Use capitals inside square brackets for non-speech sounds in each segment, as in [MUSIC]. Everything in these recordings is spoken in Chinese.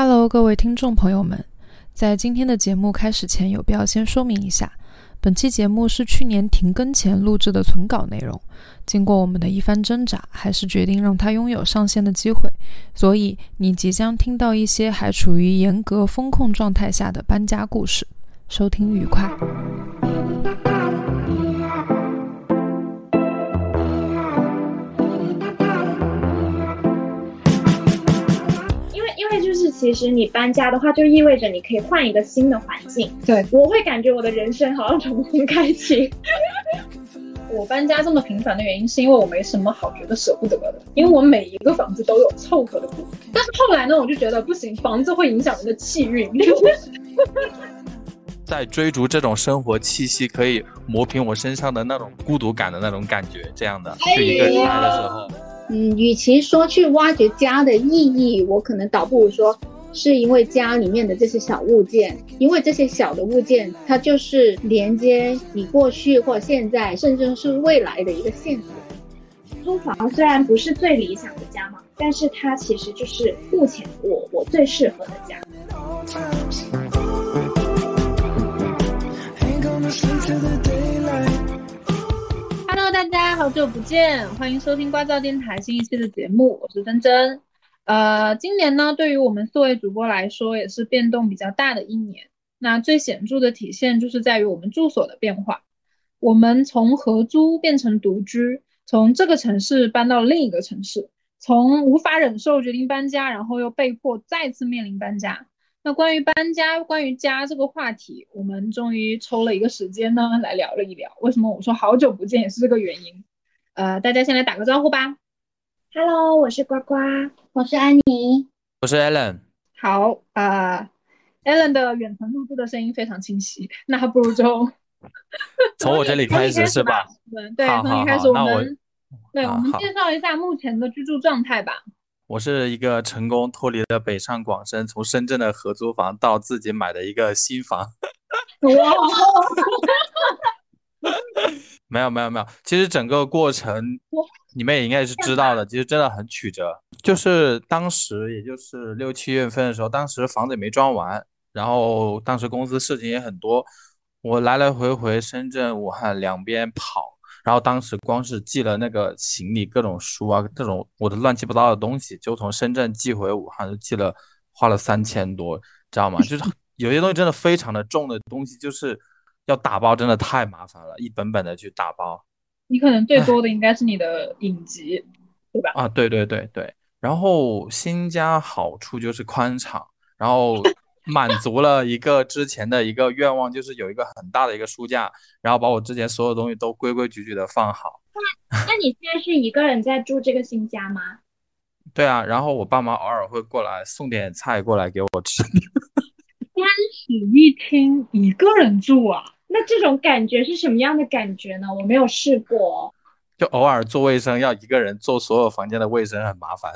Hello，各位听众朋友们，在今天的节目开始前，有必要先说明一下，本期节目是去年停更前录制的存稿内容。经过我们的一番挣扎，还是决定让它拥有上线的机会。所以，你即将听到一些还处于严格风控状态下的搬家故事。收听愉快。其实你搬家的话，就意味着你可以换一个新的环境。对，我会感觉我的人生好像重新开启。[LAUGHS] 我搬家这么频繁的原因，是因为我没什么好觉得舍不得的，因为我每一个房子都有凑合的部分。但是后来呢，我就觉得不行，房子会影响人的气运。[LAUGHS] 在追逐这种生活气息可以磨平我身上的那种孤独感的那种感觉，这样的就一个人来的时候。嗯，与其说去挖掘家的意义，我可能倒不如说，是因为家里面的这些小物件，因为这些小的物件，它就是连接你过去或现在，甚至是未来的一个线索。租房虽然不是最理想的家嘛，但是它其实就是目前我我最适合的家。hello，大家好久不见，欢迎收听瓜噪电台新一期的节目，我是珍珍。呃，今年呢，对于我们四位主播来说，也是变动比较大的一年。那最显著的体现就是在于我们住所的变化，我们从合租变成独居，从这个城市搬到另一个城市，从无法忍受决定搬家，然后又被迫再次面临搬家。那关于搬家、关于家这个话题，我们终于抽了一个时间呢，来聊了一聊。为什么我说好久不见也是这个原因？呃，大家先来打个招呼吧。Hello，我是呱呱，我是安妮，我是 Allen。好呃，Allen 的远程录制的声音非常清晰，那不如就 [LAUGHS] 从我这里开始是吧？[LAUGHS] 对，从你开始，我们对，我们介绍一下目前的居住状态吧。我是一个成功脱离了北上广深，从深圳的合租房到自己买的一个新房。[LAUGHS] 哇！[LAUGHS] 没有没有没有，其实整个过程你们也应该是知道的，其实真的很曲折。就是当时也就是六七月份的时候，当时房子也没装完，然后当时公司事情也很多，我来来回回深圳、武汉两边跑。然后当时光是寄了那个行李，各种书啊，各种我的乱七八糟的东西，就从深圳寄回武汉，就寄了，花了三千多，知道吗？就是 [LAUGHS] 有些东西真的非常的重的东西，就是要打包，真的太麻烦了，一本本的去打包。你可能最多的应该是你的影集，对吧？啊，对对对对。然后新家好处就是宽敞，然后。满足了一个之前的一个愿望，就是有一个很大的一个书架，然后把我之前所有东西都规规矩矩的放好。那 [LAUGHS] 那你现在是一个人在住这个新家吗？对啊，然后我爸妈偶尔会过来送点菜过来给我吃。[LAUGHS] 三室一厅一个人住啊？那这种感觉是什么样的感觉呢？我没有试过。就偶尔做卫生要一个人做所有房间的卫生很麻烦。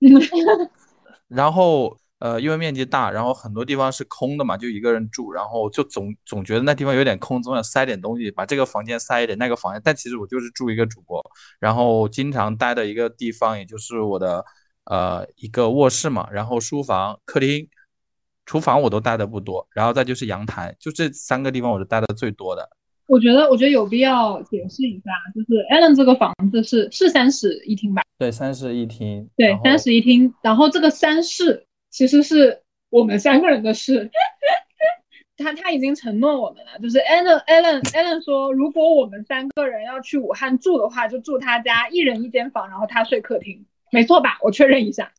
[LAUGHS] 然后。呃，因为面积大，然后很多地方是空的嘛，就一个人住，然后就总总觉得那地方有点空，总想塞点东西，把这个房间塞一点，那个房间。但其实我就是住一个主播，然后经常待的一个地方，也就是我的呃一个卧室嘛，然后书房、客厅、厨房我都待的不多，然后再就是阳台，就这三个地方我是待的最多的。我觉得，我觉得有必要解释一下，就是 Allen 这个房子是是三室一厅吧？对，三室一厅。对，三室一厅，然后这个三室。其实是我们三个人的事，[LAUGHS] 他他已经承诺我们了，就是 Allen Allen Allen 说，如果我们三个人要去武汉住的话，就住他家，一人一间房，然后他睡客厅，没错吧？我确认一下。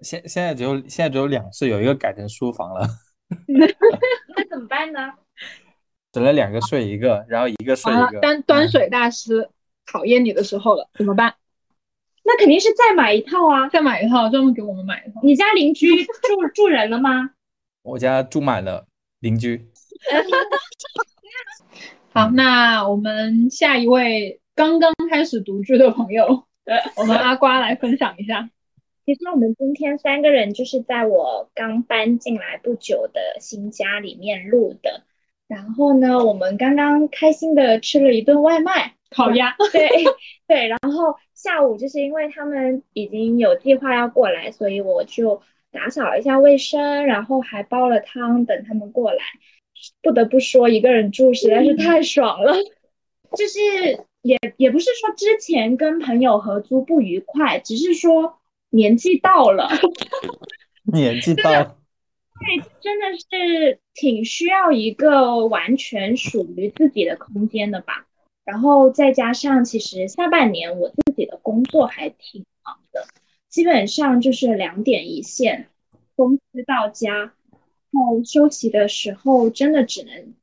现现在只有现在只有两室，有一个改成书房了。[LAUGHS] 那怎么办呢？只能两个睡一个，然后一个睡一个。端端水大师考验你的时候了，怎么办？那肯定是再买一套啊！再买一套，专门给我们买一套。你家邻居住 [LAUGHS] 住人了吗？我家住满了邻居。[LAUGHS] 好，那我们下一位刚刚开始独居的朋友，我们阿瓜来分享一下。其实我们今天三个人就是在我刚搬进来不久的新家里面录的。然后呢，我们刚刚开心的吃了一顿外卖。烤鸭，对 [LAUGHS] 对，然后下午就是因为他们已经有计划要过来，所以我就打扫了一下卫生，然后还煲了汤等他们过来。不得不说，一个人住实在是太爽了。就是也也不是说之前跟朋友合租不愉快，只是说年纪到了，[LAUGHS] 年纪到了，[LAUGHS] 对，真的是挺需要一个完全属于自己的空间的吧。然后再加上，其实下半年我自己的工作还挺忙的，基本上就是两点一线，公司到家，然后休息的时候真的只能，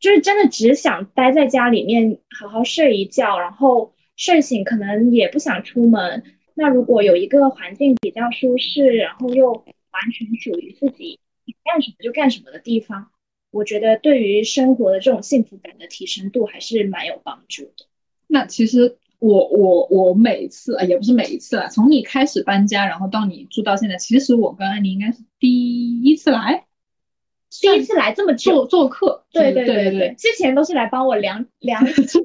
就是真的只想待在家里面好好睡一觉，然后睡醒可能也不想出门。那如果有一个环境比较舒适，然后又完全属于自己，干什么就干什么的地方。我觉得对于生活的这种幸福感的提升度还是蛮有帮助的。那其实我我我每次啊也不是每一次了，从你开始搬家，然后到你住到现在，其实我跟安妮应该是第一次来，第一次来这么做做客。对对对对，之前都是来帮我量 [LAUGHS] 量尺寸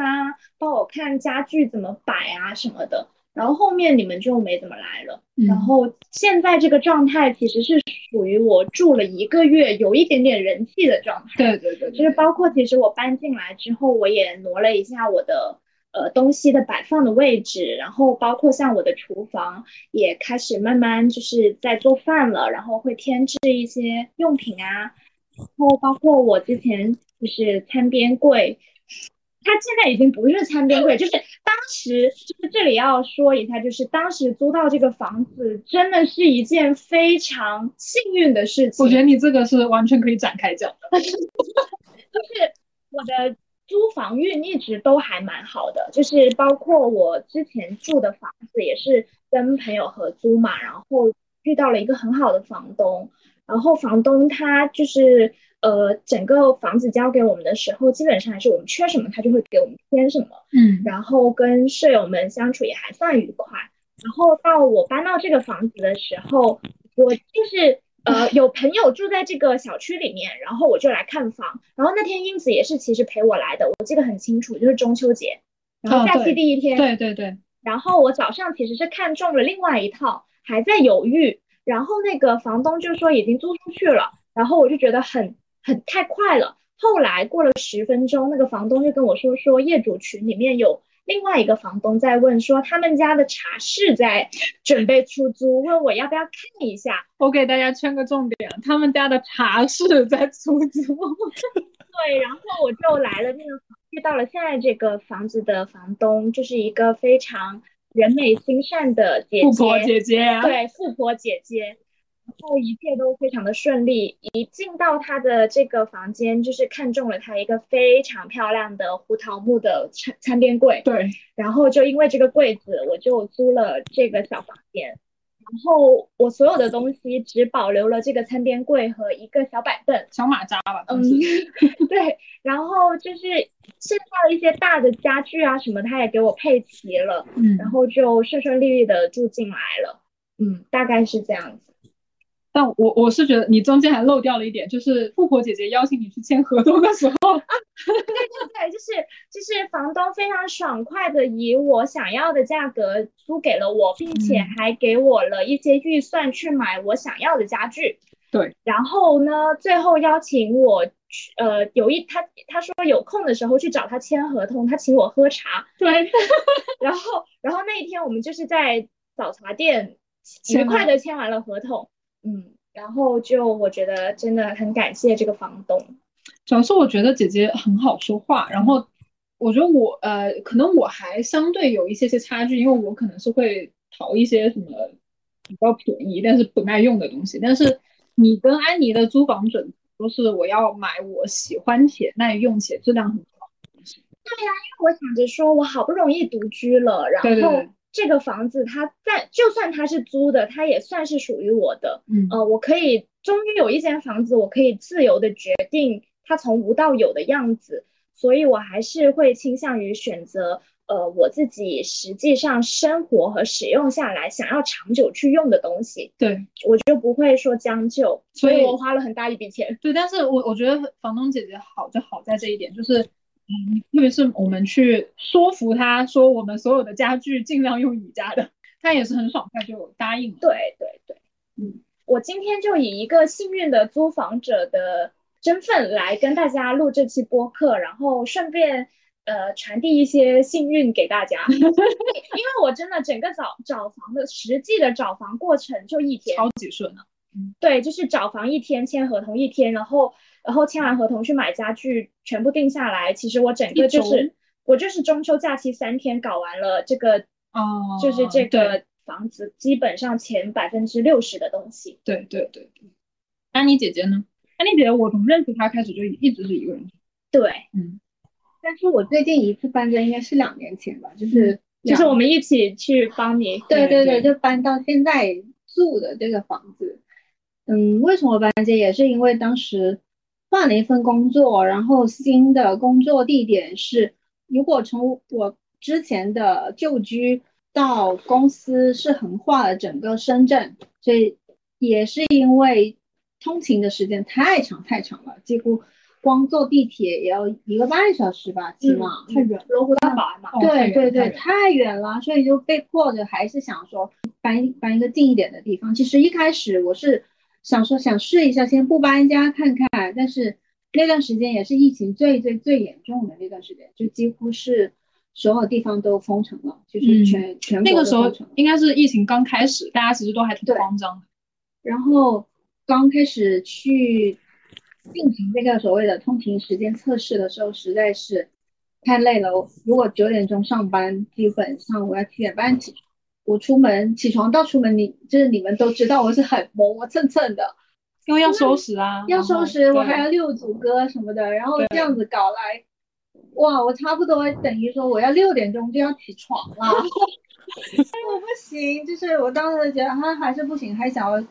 啊，帮我看家具怎么摆啊什么的。然后后面你们就没怎么来了。然后现在这个状态其实是属于我住了一个月，有一点点人气的状态。对对对，就是包括其实我搬进来之后，我也挪了一下我的呃东西的摆放的位置，然后包括像我的厨房也开始慢慢就是在做饭了，然后会添置一些用品啊，然后包括我之前就是餐边柜。它现在已经不是餐边柜，就是当时就是这里要说一下，就是当时租到这个房子真的是一件非常幸运的事情。我觉得你这个是完全可以展开讲的，[LAUGHS] 就是我的租房运一直都还蛮好的，就是包括我之前住的房子也是跟朋友合租嘛，然后遇到了一个很好的房东，然后房东他就是。呃，整个房子交给我们的时候，基本上还是我们缺什么，他就会给我们添什么。嗯，然后跟舍友们相处也还算愉快。然后到我搬到这个房子的时候，我就是呃有朋友住在这个小区里面，然后我就来看房。然后那天英子也是其实陪我来的，我记得很清楚，就是中秋节，然后假期第一天。对对对。然后我早上其实是看中了另外一套，还在犹豫。然后那个房东就说已经租出去了，然后我就觉得很。很太快了，后来过了十分钟，那个房东就跟我说，说业主群里面有另外一个房东在问，说他们家的茶室在准备出租，问我要不要看一下。我给大家圈个重点，他们家的茶室在出租。对，然后我就来了那个遇到了现在这个房子的房东，就是一个非常人美心善的姐姐，富婆姐姐，对，富婆姐姐。然后一切都非常的顺利，一进到他的这个房间，就是看中了他一个非常漂亮的胡桃木的餐餐边柜。对，然后就因为这个柜子，我就租了这个小房间。然后我所有的东西只保留了这个餐边柜和一个小板凳，小马扎吧。嗯，[LAUGHS] 对。然后就是剩下的一些大的家具啊什么，他也给我配齐了。嗯，然后就顺顺利利的住进来了。嗯，大概是这样子。但我我是觉得你中间还漏掉了一点，就是富婆姐姐邀请你去签合同的时候，对对对，就是就是房东非常爽快的以我想要的价格租给了我，并且还给我了一些预算去买我想要的家具。对，然后呢，最后邀请我去，呃，有一他他说有空的时候去找他签合同，他请我喝茶。对，[LAUGHS] 然后然后那一天我们就是在早茶店愉快的签完了合同。嗯，然后就我觉得真的很感谢这个房东，主要是我觉得姐姐很好说话，然后我觉得我呃可能我还相对有一些些差距，因为我可能是会淘一些什么比较便宜但是不耐用的东西，但是你跟安妮的租房准都是我要买我喜欢且耐用且质量很好的东西。对呀，因为我想着说我好不容易独居了，然后。这个房子，它在就算它是租的，它也算是属于我的。嗯，呃，我可以终于有一间房子，我可以自由的决定它从无到有的样子，所以我还是会倾向于选择呃我自己实际上生活和使用下来想要长久去用的东西。对，我就不会说将就，所以我花了很大一笔钱。对，但是我我觉得房东姐姐好就好在这一点，就是。嗯，特别是我们去说服他说我们所有的家具尽量用宜家的，他也是很爽快就答应了。对对对，嗯，我今天就以一个幸运的租房者的身份来跟大家录这期播客，然后顺便呃传递一些幸运给大家，[LAUGHS] 因为我真的整个找找房的实际的找房过程就一天，超级顺啊！对，就是找房一天，签合同一天，然后然后签完合同去买家具，全部定下来。其实我整个就是我就是中秋假期三天搞完了这个，哦，就是这个房子基本上前百分之六十的东西。对对对对。安妮姐姐呢？安妮姐姐，我从认识她开始就一直是一个人住。对，嗯，但是我最近一次搬家应该是两年前吧，就是就是我们一起去帮你。对对对对，就搬到现在住的这个房子。嗯，为什么搬家？也是因为当时换了一份工作，然后新的工作地点是，如果从我之前的旧居到公司是横跨了整个深圳，所以也是因为通勤的时间太长太长了，几乎光坐地铁也要一个半小时吧，起码。太远了，罗湖到宝嘛。对对对，太远了，所以就被迫的还是想说搬搬一个近一点的地方。其实一开始我是想说想试一下，先不搬家看看，但是那段时间也是疫情最最最严重的那段时间，就几乎是所有地方都封城了，就是全、全国那个时候应该是疫情刚开始，大家其实都还挺慌张的。然后刚开始去进行这个所谓的通勤时间测试的时候，实在是太累了。我如果九点钟上班，基本上我要七点半起床。我出门起床到出门，你就是你们都知道我是很磨磨蹭蹭的，因为要收拾啊，要收拾，我还要六组歌什么的，然后这样子搞来，哇，我差不多等于说我要六点钟就要起床了，[LAUGHS] 我不行，就是我当时觉得啊还是不行，还想要，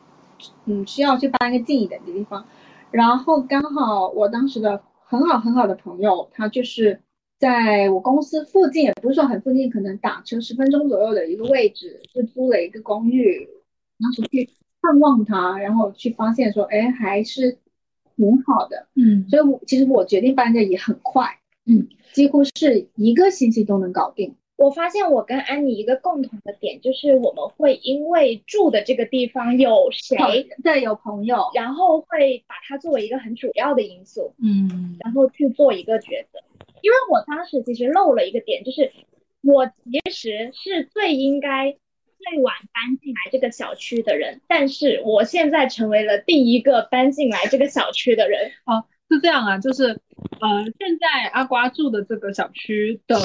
嗯，需要去搬个近一点的地方，然后刚好我当时的很好很好的朋友，他就是在我公司附近，也不是说很附近，可能打车十分钟左右的一个位置，就租了一个公寓，当时去探望他，然后去发现说，哎，还是挺好的。嗯，所以我其实我决定搬家也很快，嗯，几乎是一个星期都能搞定。我发现我跟安妮一个共同的点就是我们会因为住的这个地方有谁，对，有朋友，然后会把它作为一个很主要的因素，嗯然后去做一个抉择。因为我当时其实漏了一个点，就是我其实是最应该最晚搬进来这个小区的人，但是我现在成为了第一个搬进来这个小区的人。哦是这样啊，就是呃，现在阿瓜住的这个小区的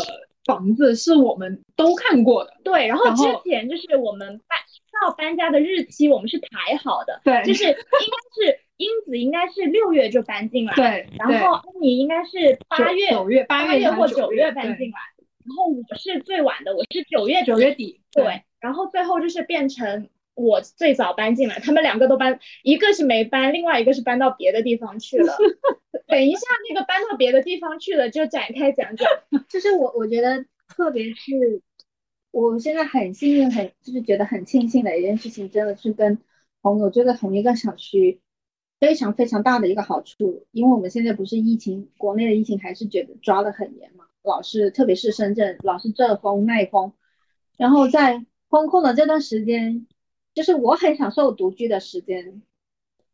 房子是我们都看过的，对，然后之前就是我们搬到搬家的日期，我们是排好的，对就是应该是英子应该是六月就搬进来，，对，然后安妮应该是八月九月八八月或九月搬进来，然后我是最晚的，我是九月九月底，对，然后最后就是变成我最早搬进来，他们两个都搬，一个是没搬，另外一个是搬到别的地方去了。[LAUGHS] 等一下，那个搬到别的地方去了，就展开讲讲。就是我我觉得，特别是我现在很幸运，很就是觉得很庆幸的一件事情，真的是跟朋友住在同一个小区，非常非常大的一个好处。因为我们现在不是疫情，国内的疫情还是觉得抓得很严嘛，老是特别是深圳，老是这封那封，然后在封控的这段时间，就是我很享受独居的时间，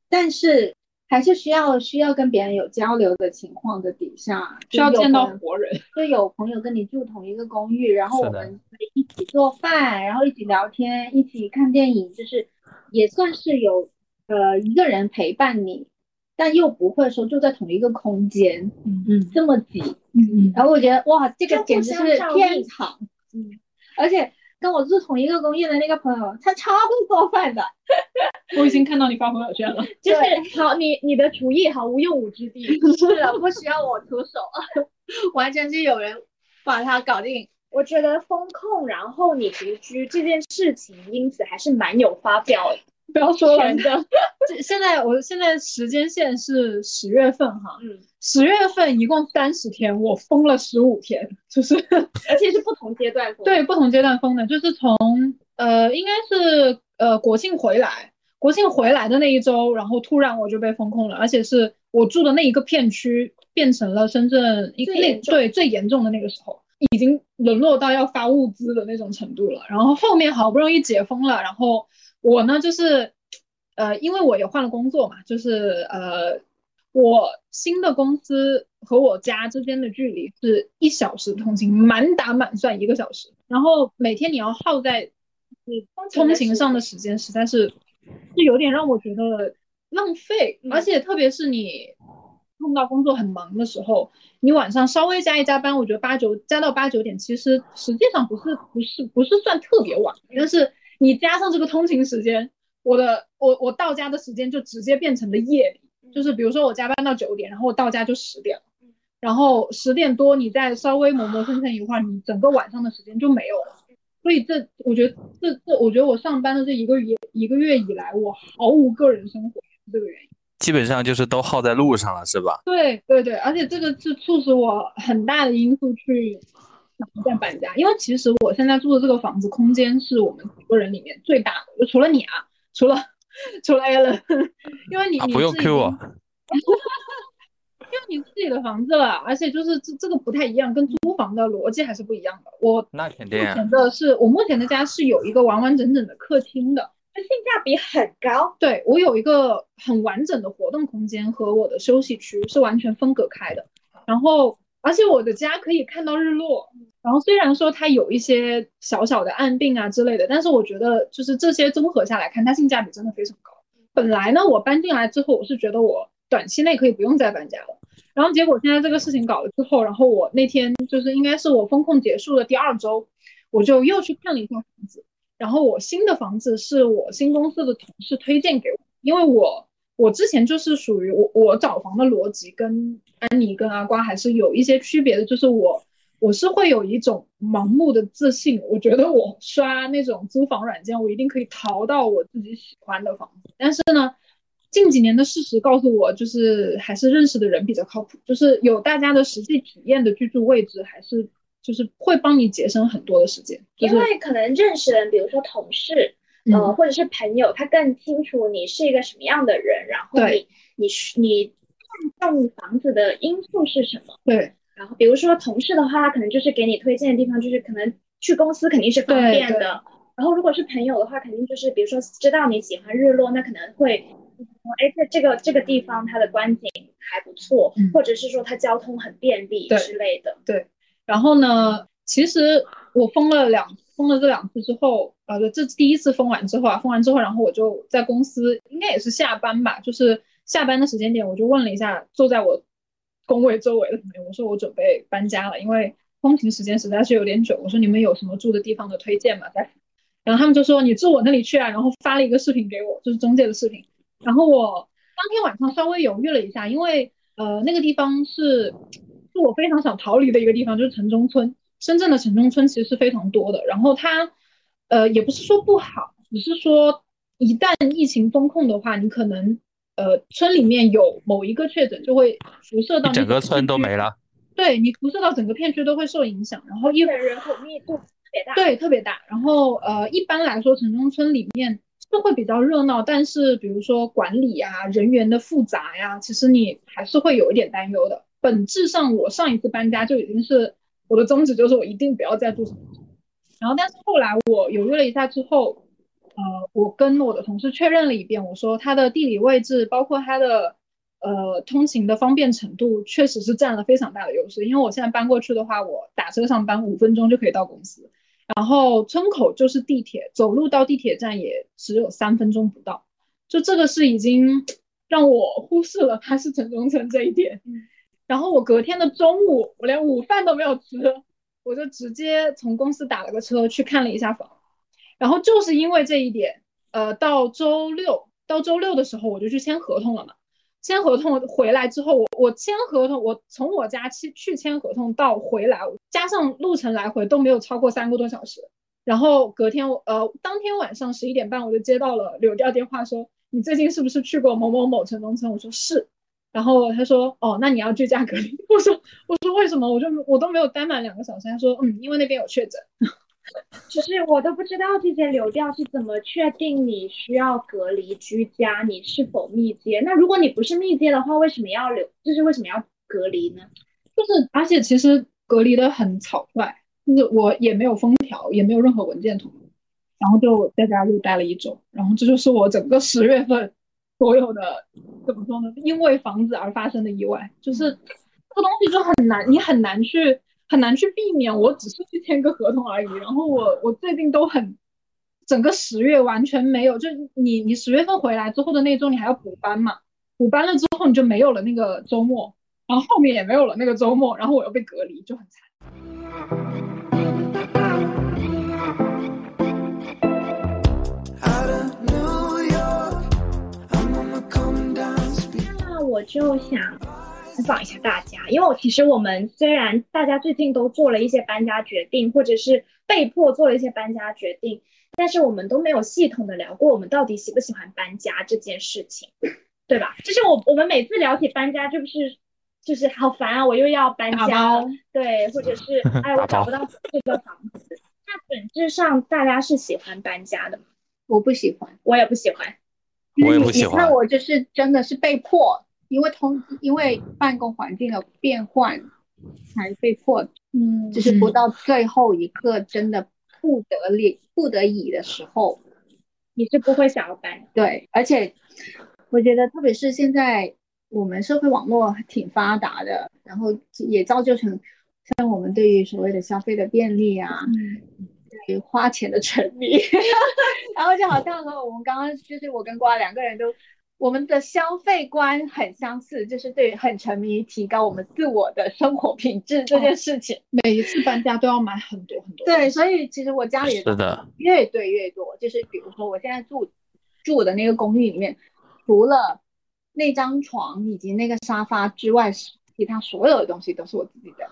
但是还是需要需要跟别人有交流的情况的底下，需要见到活人，就有朋友跟你住同一个公寓，然后我们可以一起做饭，然后一起聊天，一起看电影，就是也算是有呃一个人陪伴你，但又不会说住在同一个空间嗯嗯这么挤。嗯嗯，然后我觉得哇，这个简直是天堂。嗯，而且跟我住同一个公寓的那个朋友，他超会做饭的。我已经看到你发朋友圈了，[LAUGHS] 就是好，你你的厨艺毫无用武之地。[LAUGHS] 是的，不需要我出手，[LAUGHS] 完全是有人把它搞定。我觉得风控，然后你独居这件事情，因此还是蛮有发表 [LAUGHS] 不要说了权。的。这现在我现在时间线是十月份哈，嗯，十月份一共三十天，我封了十五天，就是而且是不同阶段封。[LAUGHS] 对不同阶段封的，就是从呃应该是呃国庆回来，国庆回来的那一周，然后突然我就被封控了，而且是我住的那一个片区变成了深圳一那对最严重的那个时候，已经沦落到要发物资的那种程度了。然后后面好不容易解封了，然后我呢就是呃，因为我也换了工作嘛，就是呃，我新的公司和我家之间的距离是一小时通勤，满打满算一个小时，然后每天你要耗在你通勤上的时间，实在是是有点让我觉得浪费，而且特别是你碰到工作很忙的时候，你晚上稍微加一加班，我觉得八九加到八九点，其实实际上不是不是不是算特别晚，但是你加上这个通勤时间。我的我我到家的时间就直接变成了夜里，就是比如说我加班到九点，然后我到家就十点了，然后十点多你再稍微磨磨蹭蹭一会儿，你整个晚上的时间就没有了。所以这我觉得这这我觉得我上班的这一个月一个月以来，我毫无个人生活，是这个原因。基本上就是都耗在路上了，是吧？对对对，而且这个是促使我很大的因素去想再搬家，因为其实我现在住的这个房子空间是我们几个人里面最大的，就除了你啊。除了 [LAUGHS] 除了 A 了，因为你你不用 Q 我，[LAUGHS] 因为你自己的房子了，而且就是这这个不太一样，跟租房的逻辑还是不一样的。我那肯定，目前的是我目前的家是有一个完完整整的客厅的，性价比很高。对我有一个很完整的活动空间和我的休息区是完全分隔开的，然后。而且我的家可以看到日落，然后虽然说它有一些小小的暗病啊之类的，但是我觉得就是这些综合下来看，它性价比真的非常高。本来呢，我搬进来之后，我是觉得我短期内可以不用再搬家了，然后结果现在这个事情搞了之后，然后我那天就是应该是我风控结束的第二周，我就又去看了一下房子，然后我新的房子是我新公司的同事推荐给我，因为我。我之前就是属于我我找房的逻辑跟安妮跟阿瓜还是有一些区别的，就是我我是会有一种盲目的自信，我觉得我刷那种租房软件，我一定可以淘到我自己喜欢的房子。但是呢，近几年的事实告诉我，就是还是认识的人比较靠谱，就是有大家的实际体验的居住位置，还是就是会帮你节省很多的时间。因为可能认识人，比如说同事。呃，或者是朋友，他更清楚你是一个什么样的人，然后你你你看中房子的因素是什么？对。然后比如说同事的话，他可能就是给你推荐的地方，就是可能去公司肯定是方便的。然后如果是朋友的话，肯定就是比如说知道你喜欢日落，那可能会说，哎，这这个这个地方它的观景还不错，或者是说它交通很便利之类的。对。然后呢，其实我封了两。封了这两次之后，呃，这第一次封完之后啊，封完之后，然后我就在公司，应该也是下班吧，就是下班的时间点，我就问了一下坐在我工位周围的朋友，我说我准备搬家了，因为通勤时间实在是有点久，我说你们有什么住的地方的推荐吗？在，然后他们就说你住我那里去啊，然后发了一个视频给我，就是中介的视频，然后我当天晚上稍微犹豫了一下，因为呃那个地方是是我非常想逃离的一个地方，就是城中村。深圳的城中村其实是非常多的，然后它，呃，也不是说不好，只是说一旦疫情封控的话，你可能，呃，村里面有某一个确诊，就会辐射到整个村都没了。对你辐射到整个片区都会受影响，然后因为人口密度特别大，对，特别大。然后呃，一般来说城中村里面是会比较热闹，但是比如说管理啊、人员的复杂呀，其实你还是会有一点担忧的。本质上，我上一次搬家就已经是。我的宗旨就是我一定不要再住城中然后但是后来我犹豫了一下之后，呃，我跟我的同事确认了一遍，我说它的地理位置，包括它的呃通勤的方便程度，确实是占了非常大的优势。因为我现在搬过去的话，我打车上班五分钟就可以到公司，然后村口就是地铁，走路到地铁站也只有三分钟不到，就这个是已经 [LAUGHS] 让我忽视了它是城中村这一点。然后我隔天的中午，我连午饭都没有吃，我就直接从公司打了个车去看了一下房。然后就是因为这一点，呃，到周六，到周六的时候我就去签合同了嘛。签合同回来之后，我我签合同，我从我家去去签合同到回来，加上路程来回都没有超过三个多小时。然后隔天，呃，当天晚上十一点半我就接到了柳调电话，说你最近是不是去过某某某城中村？我说是。然后他说：“哦，那你要居家隔离。[LAUGHS] ”我说：“我说为什么？我就我都没有待满两个小时。”他说：“嗯，因为那边有确诊。”其实我都不知道这些流调是怎么确定你需要隔离居家，你是否密接？那如果你不是密接的话，为什么要留？就是为什么要隔离呢？就是而且其实隔离的很草率，就是我也没有封条，也没有任何文件图。然后就在家又待了一周，然后这就是我整个十月份所有的怎么说呢？因为房子而发生的意外，就是这个东西就很难，你很难去很难去避免。我只是去签个合同而已，然后我我最近都很，整个十月完全没有，就你你十月份回来之后的那周你还要补班嘛，补班了之后你就没有了那个周末，然后后面也没有了那个周末，然后我又被隔离，就很惨。就想采访一下大家，因为我其实我们虽然大家最近都做了一些搬家决定，或者是被迫做了一些搬家决定，但是我们都没有系统的聊过我们到底喜不喜欢搬家这件事情，对吧？就是我我们每次聊起搬家，就是就是好烦啊，我又要搬家，对，或者是 [LAUGHS] 哎我找不到这个房子。那本质上大家是喜欢搬家的吗？我不喜欢，我也不喜欢。我也不喜欢你看我就是真的是被迫，因为通因为办公环境的变换，才被迫，嗯就是不到最后一刻真的不得力不得已的时候，你是不会想要搬。对，而且我觉得，特别是现在我们社会网络挺发达的，然后也造就成像我们对于所谓的消费的便利啊，嗯对于花钱的沉迷，[LAUGHS] 然后就好像说我们刚刚就是我跟瓜两个人都。我们的消费观很相似，就是对很沉迷提高我们自我的生活品质这件事情。每一次搬家都要买很多很多。对，所以其实我家里是的，越堆越多。就是比如说，我现在住住的那个公寓里面，除了那张床以及那个沙发之外，其他所有的东西都是我自己的，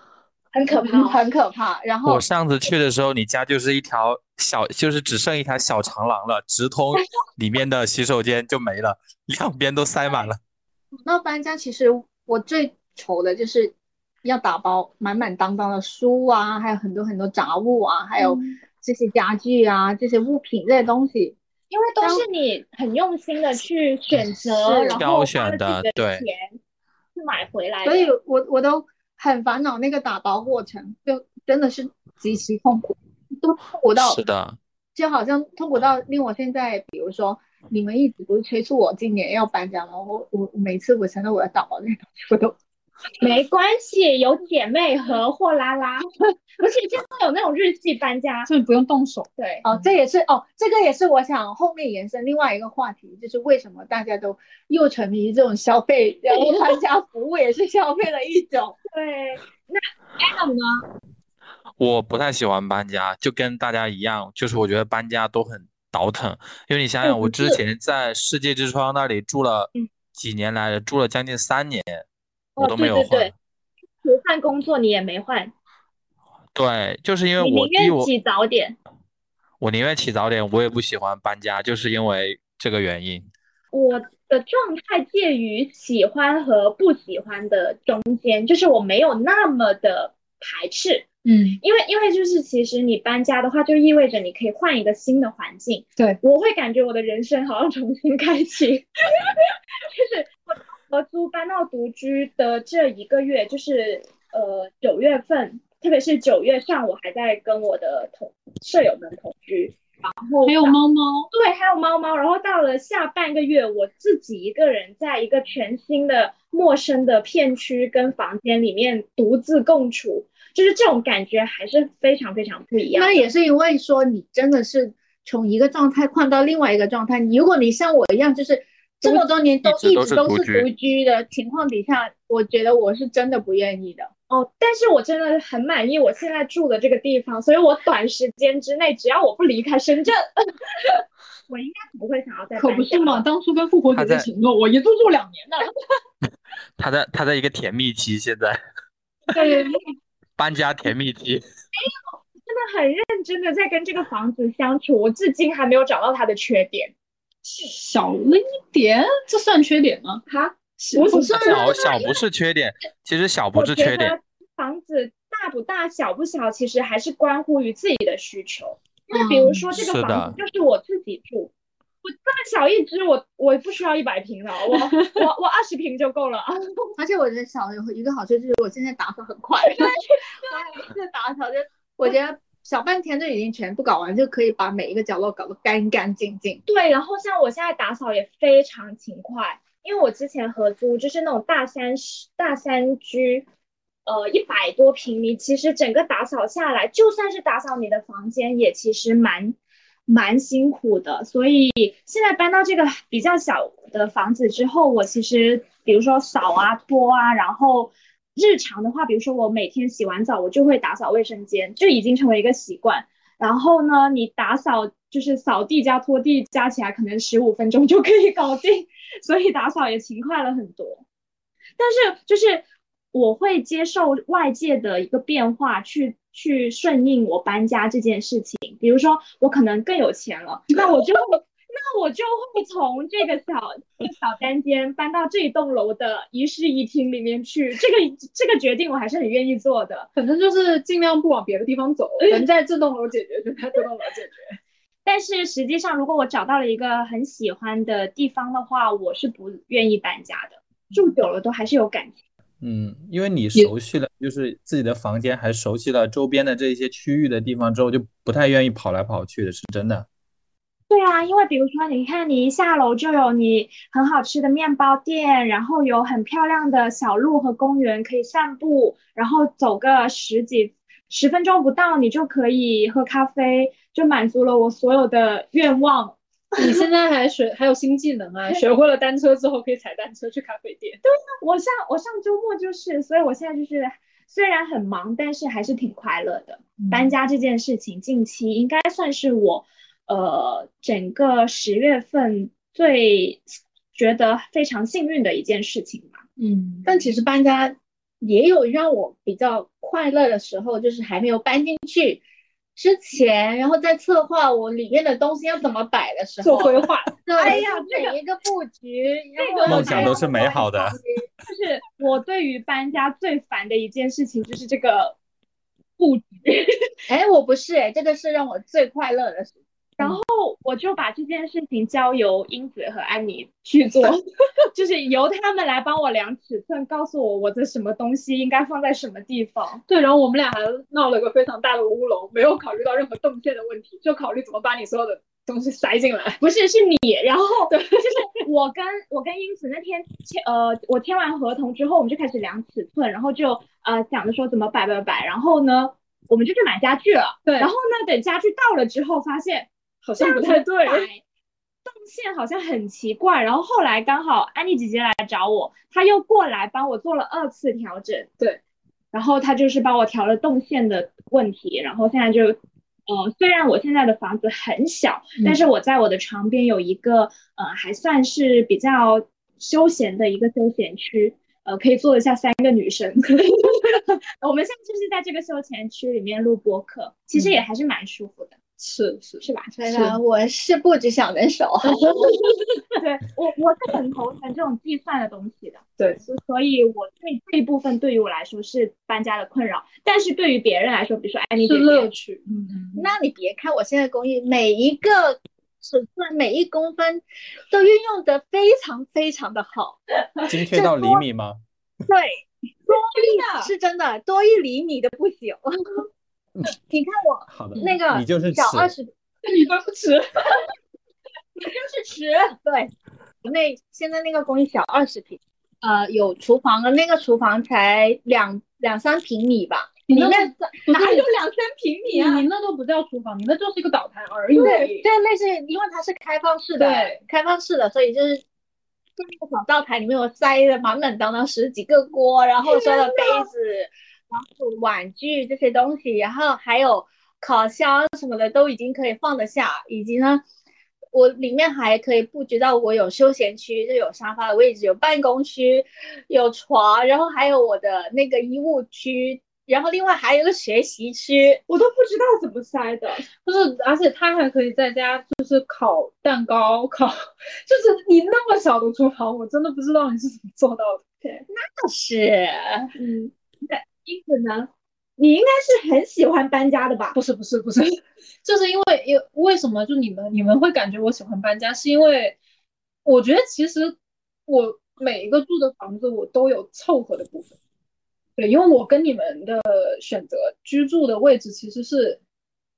很可怕哦。很可怕。然后我上次去的时候，你家就是一条小，就是只剩一条小长廊了，直通 [LAUGHS] 里面的洗手间就没了，两边都塞满了。[LAUGHS] 那搬家，其实我最愁的就是要打包满满当当的书啊，还有很多很多杂物啊，还有嗯这些家具啊，这些物品这些东西。因为都是你很用心的去选择，然后挑花选的了自己的对钱去买回来的。所以我我都很烦恼那个打包过程，就真的是极其痛苦，都痛苦到是的，就好像痛苦到令我现在，比如说你们一直不是催促我今年要搬家吗？我我我每次我想到我要打包那些东西，我都没关系，有姐妹和货拉拉，[LAUGHS] 而且现在有那种日系搬家，所以不用动手。对，哦，这也是哦，这个也是我想后面延伸另外一个话题，就是为什么大家都又沉迷于这种消费，然后搬家服务也是消费的一种。[LAUGHS] 对。那 Adam 呢？我不太喜欢搬家，就跟大家一样，就是我觉得搬家都很倒腾。因为你想想，我之前在世界之窗那里住了嗯几年来着，住了将近三年，我哦都没有换。对对对不换工作你也没换，对，就是因为我宁愿起早点。我宁愿起早点，我也不喜欢搬家，就是因为这个原因。我的状态介于喜欢和不喜欢的中间，就是我没有那么的排斥，嗯，因为因为就是其实你搬家的话，就意味着你可以换一个新的环境。对，我会感觉我的人生好像重新开启，[LAUGHS] 就是我合租搬到独居的这一个月，就是呃九月份，特别是九月上，我还在跟我的同舍友们同居，然后还有猫猫，对，还有猫猫。然后到了下半个月，我自己一个人在一个全新的、陌生的片区跟房间里面独自共处，就是这种感觉还是非常非常不一样。那也是因为说你真的是从一个状态换到另外一个状态。你如果你像我一样，就是这么多年都一直都是独居居的情况底下，我觉得我是真的不愿意的。哦，但是我真的很满意我现在住的这个地方，所以我短时间之内，只要我不离开深圳，[LAUGHS] 我应该是不会想要再可不是嘛？当初跟富婆姐他在姐承诺，我一住住两年呢。[LAUGHS] 他在他在一个甜蜜期，现在对，搬家甜蜜期。没有真的很认真的在跟这个房子相处，我至今还没有找到它的缺点。小了一点，这算缺点吗？哈，不不是小小不是缺点，其实小不是缺点。房子大不大、小不小，其实还是关乎于自己的需求。因为比如说这个房子就是我自己住，我这么小一只，我我不需要一百平的，我 [LAUGHS] 我我二十平就够了。[LAUGHS] 而且我觉得小有一个好处就是我现在打扫很快，对，[LAUGHS] 我每次打扫就我觉得小半天就已经全部搞完，就可以把每一个角落搞得干干净净。对，然后像我现在打扫也非常勤快，因为我之前合租就是那种大三室大三居，呃，一百多平米，其实整个打扫下来，就算是打扫你的房间，也其实蛮蛮辛苦的。所以现在搬到这个比较小的房子之后，我其实比如说扫啊、拖啊，然后日常的话，比如说我每天洗完澡，我就会打扫卫生间，就已经成为一个习惯。然后呢，你打扫就是扫地加拖地加起来可能十五分钟就可以搞定，[LAUGHS] 所以打扫也勤快了很多。但是就是我会接受外界的一个变化，去去顺应我搬家这件事情。比如说我可能更有钱了，那我就那我就会从这个小小单间搬到这一栋楼的一室一厅里面去。这个这个决定我还是很愿意做的。反正就是尽量不往别的地方走，能在这栋楼解决就在这栋楼解决。[LAUGHS] 但是实际上，如果我找到了一个很喜欢的地方的话，我是不愿意搬家的。住久了都还是有感情。嗯，因为你熟悉了，就是自己的房间，还熟悉了周边的这些区域的地方之后，就不太愿意跑来跑去的，是真的。对啊，因为比如说，你看你一下楼就有你很好吃的面包店，然后有很漂亮的小路和公园可以散步，然后走个十几十分钟不到，你就可以喝咖啡，就满足了我所有的愿望。[LAUGHS] 你现在还学还有新技能啊？[LAUGHS] 学会了单车之后可以踩单车去咖啡店。对啊，我上我上周末就是，所以我现在就是虽然很忙，但是还是挺快乐的。搬家这件事情，近期应该算是我呃整个十月份最觉得非常幸运的一件事情吧。嗯，但其实搬家也有让我比较快乐的时候，就是还没有搬进去。之前，然后在策划我里面的东西要怎么摆的时候，做规划。对，[LAUGHS] 哎呀，每一个布局，这个梦想都是美好的。就是我对于搬家最烦的一件事情，就是这个布局。[LAUGHS] 哎，我不是，哎，这个是让我最快乐的事。然后我就把这件事情交由英子和安妮去做，[LAUGHS] 就是由他们来帮我量尺寸，告诉我我的什么东西应该放在什么地方。对，然后我们俩还闹了个非常大的乌龙，没有考虑到任何动线的问题，就考虑怎么把你所有的东西塞进来。不是，是你。然后对，就是我跟我跟英子那天签呃，我签完合同之后，我们就开始量尺寸，然后就呃想着说怎么摆摆摆，然后呢，我们就去买家具了。对，然后呢，等家具到了之后，发现。好像不太对，动线好像很奇怪。然后后来刚好安妮姐姐来找我，她又过来帮我做了二次调整。对，然后她就是帮我调了动线的问题。然后现在就，呃，虽然我现在的房子很小，但是我在我的床边有一个，呃，还算是比较休闲的一个休闲区，呃，可以坐得下三个女生。[LAUGHS] 我们现在就是在这个休闲区里面录播客，其实也还是蛮舒服的。是是是吧？所以呢，我是不只小能手。[LAUGHS] 对我我是很头疼这种计算的东西的。对，所以我对这一部分对于我来说是搬家的困扰，但是对于别人来说，比如说艾米是乐趣。嗯嗯。那你别看我现在工艺，每一个尺寸每一公分都运用的非常非常的好，[LAUGHS] 精确到厘米吗？[LAUGHS] 对，多一是真的，多一厘米的不行。[LAUGHS] 你看我，[LAUGHS] 好的，那个你就是小二十，[LAUGHS] 你都不吃，你就是吃。对，那现在那个公寓小二十平，呃，有厨房的，那个厨房才两两三平米吧？你那哪有两三平米啊？你那都不叫厨房，你那就是一个岛台而已。对，对，类似，因为它是开放式的，对，开放式的，所以就是就那个小灶台里面我塞的满满当当十几个锅，然后所有的杯子。玩具这些东西，然后还有烤箱什么的都已经可以放得下，以及呢，我里面还可以布局到我有休闲区，就有沙发的位置，有办公区，有床，然后还有我的那个衣物区，然后另外还有个学习区，我都不知道怎么塞的，就是，而且他还可以在家就是烤蛋糕，烤，就是你那么小的厨房，我真的不知道你是怎么做到的。对，那是，嗯，对。因此呢，你应该是很喜欢搬家的吧？不是不是不是，[LAUGHS] 就是因为因为什么？就你们你们会感觉我喜欢搬家，是因为我觉得其实我每一个住的房子我都有凑合的部分。对，因为我跟你们的选择居住的位置其实是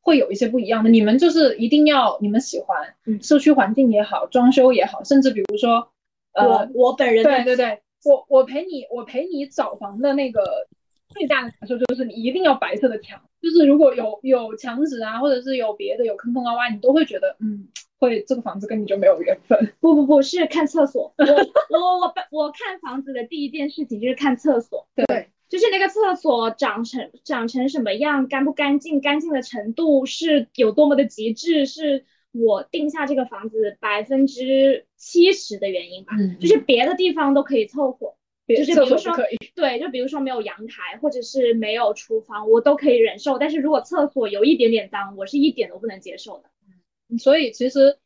会有一些不一样的。你们就是一定要你们喜欢，嗯社区环境也好，装修也好，甚至比如说，呃我，我本人对对对，我我陪你，我陪你找房的那个最大的感受就是你一定要白色的墙，就是如果有有墙纸啊，或者是有别的有坑坑洼洼，你都会觉得嗯，会这个房子跟你就没有缘分。不不不是看厕所，我 [LAUGHS] 我我我看房子的第一件事情就是看厕所，对，就是那个厕所长成长成什么样，干不干净，干净的程度是有多么的极致，是我定下这个房子百分之七十的原因吧。嗯就是别的地方都可以凑合，别就是比如说对，就比如说没有阳台，或者是没有厨房，我都可以忍受。但是如果厕所有一点点脏，我是一点都不能接受的。所以其实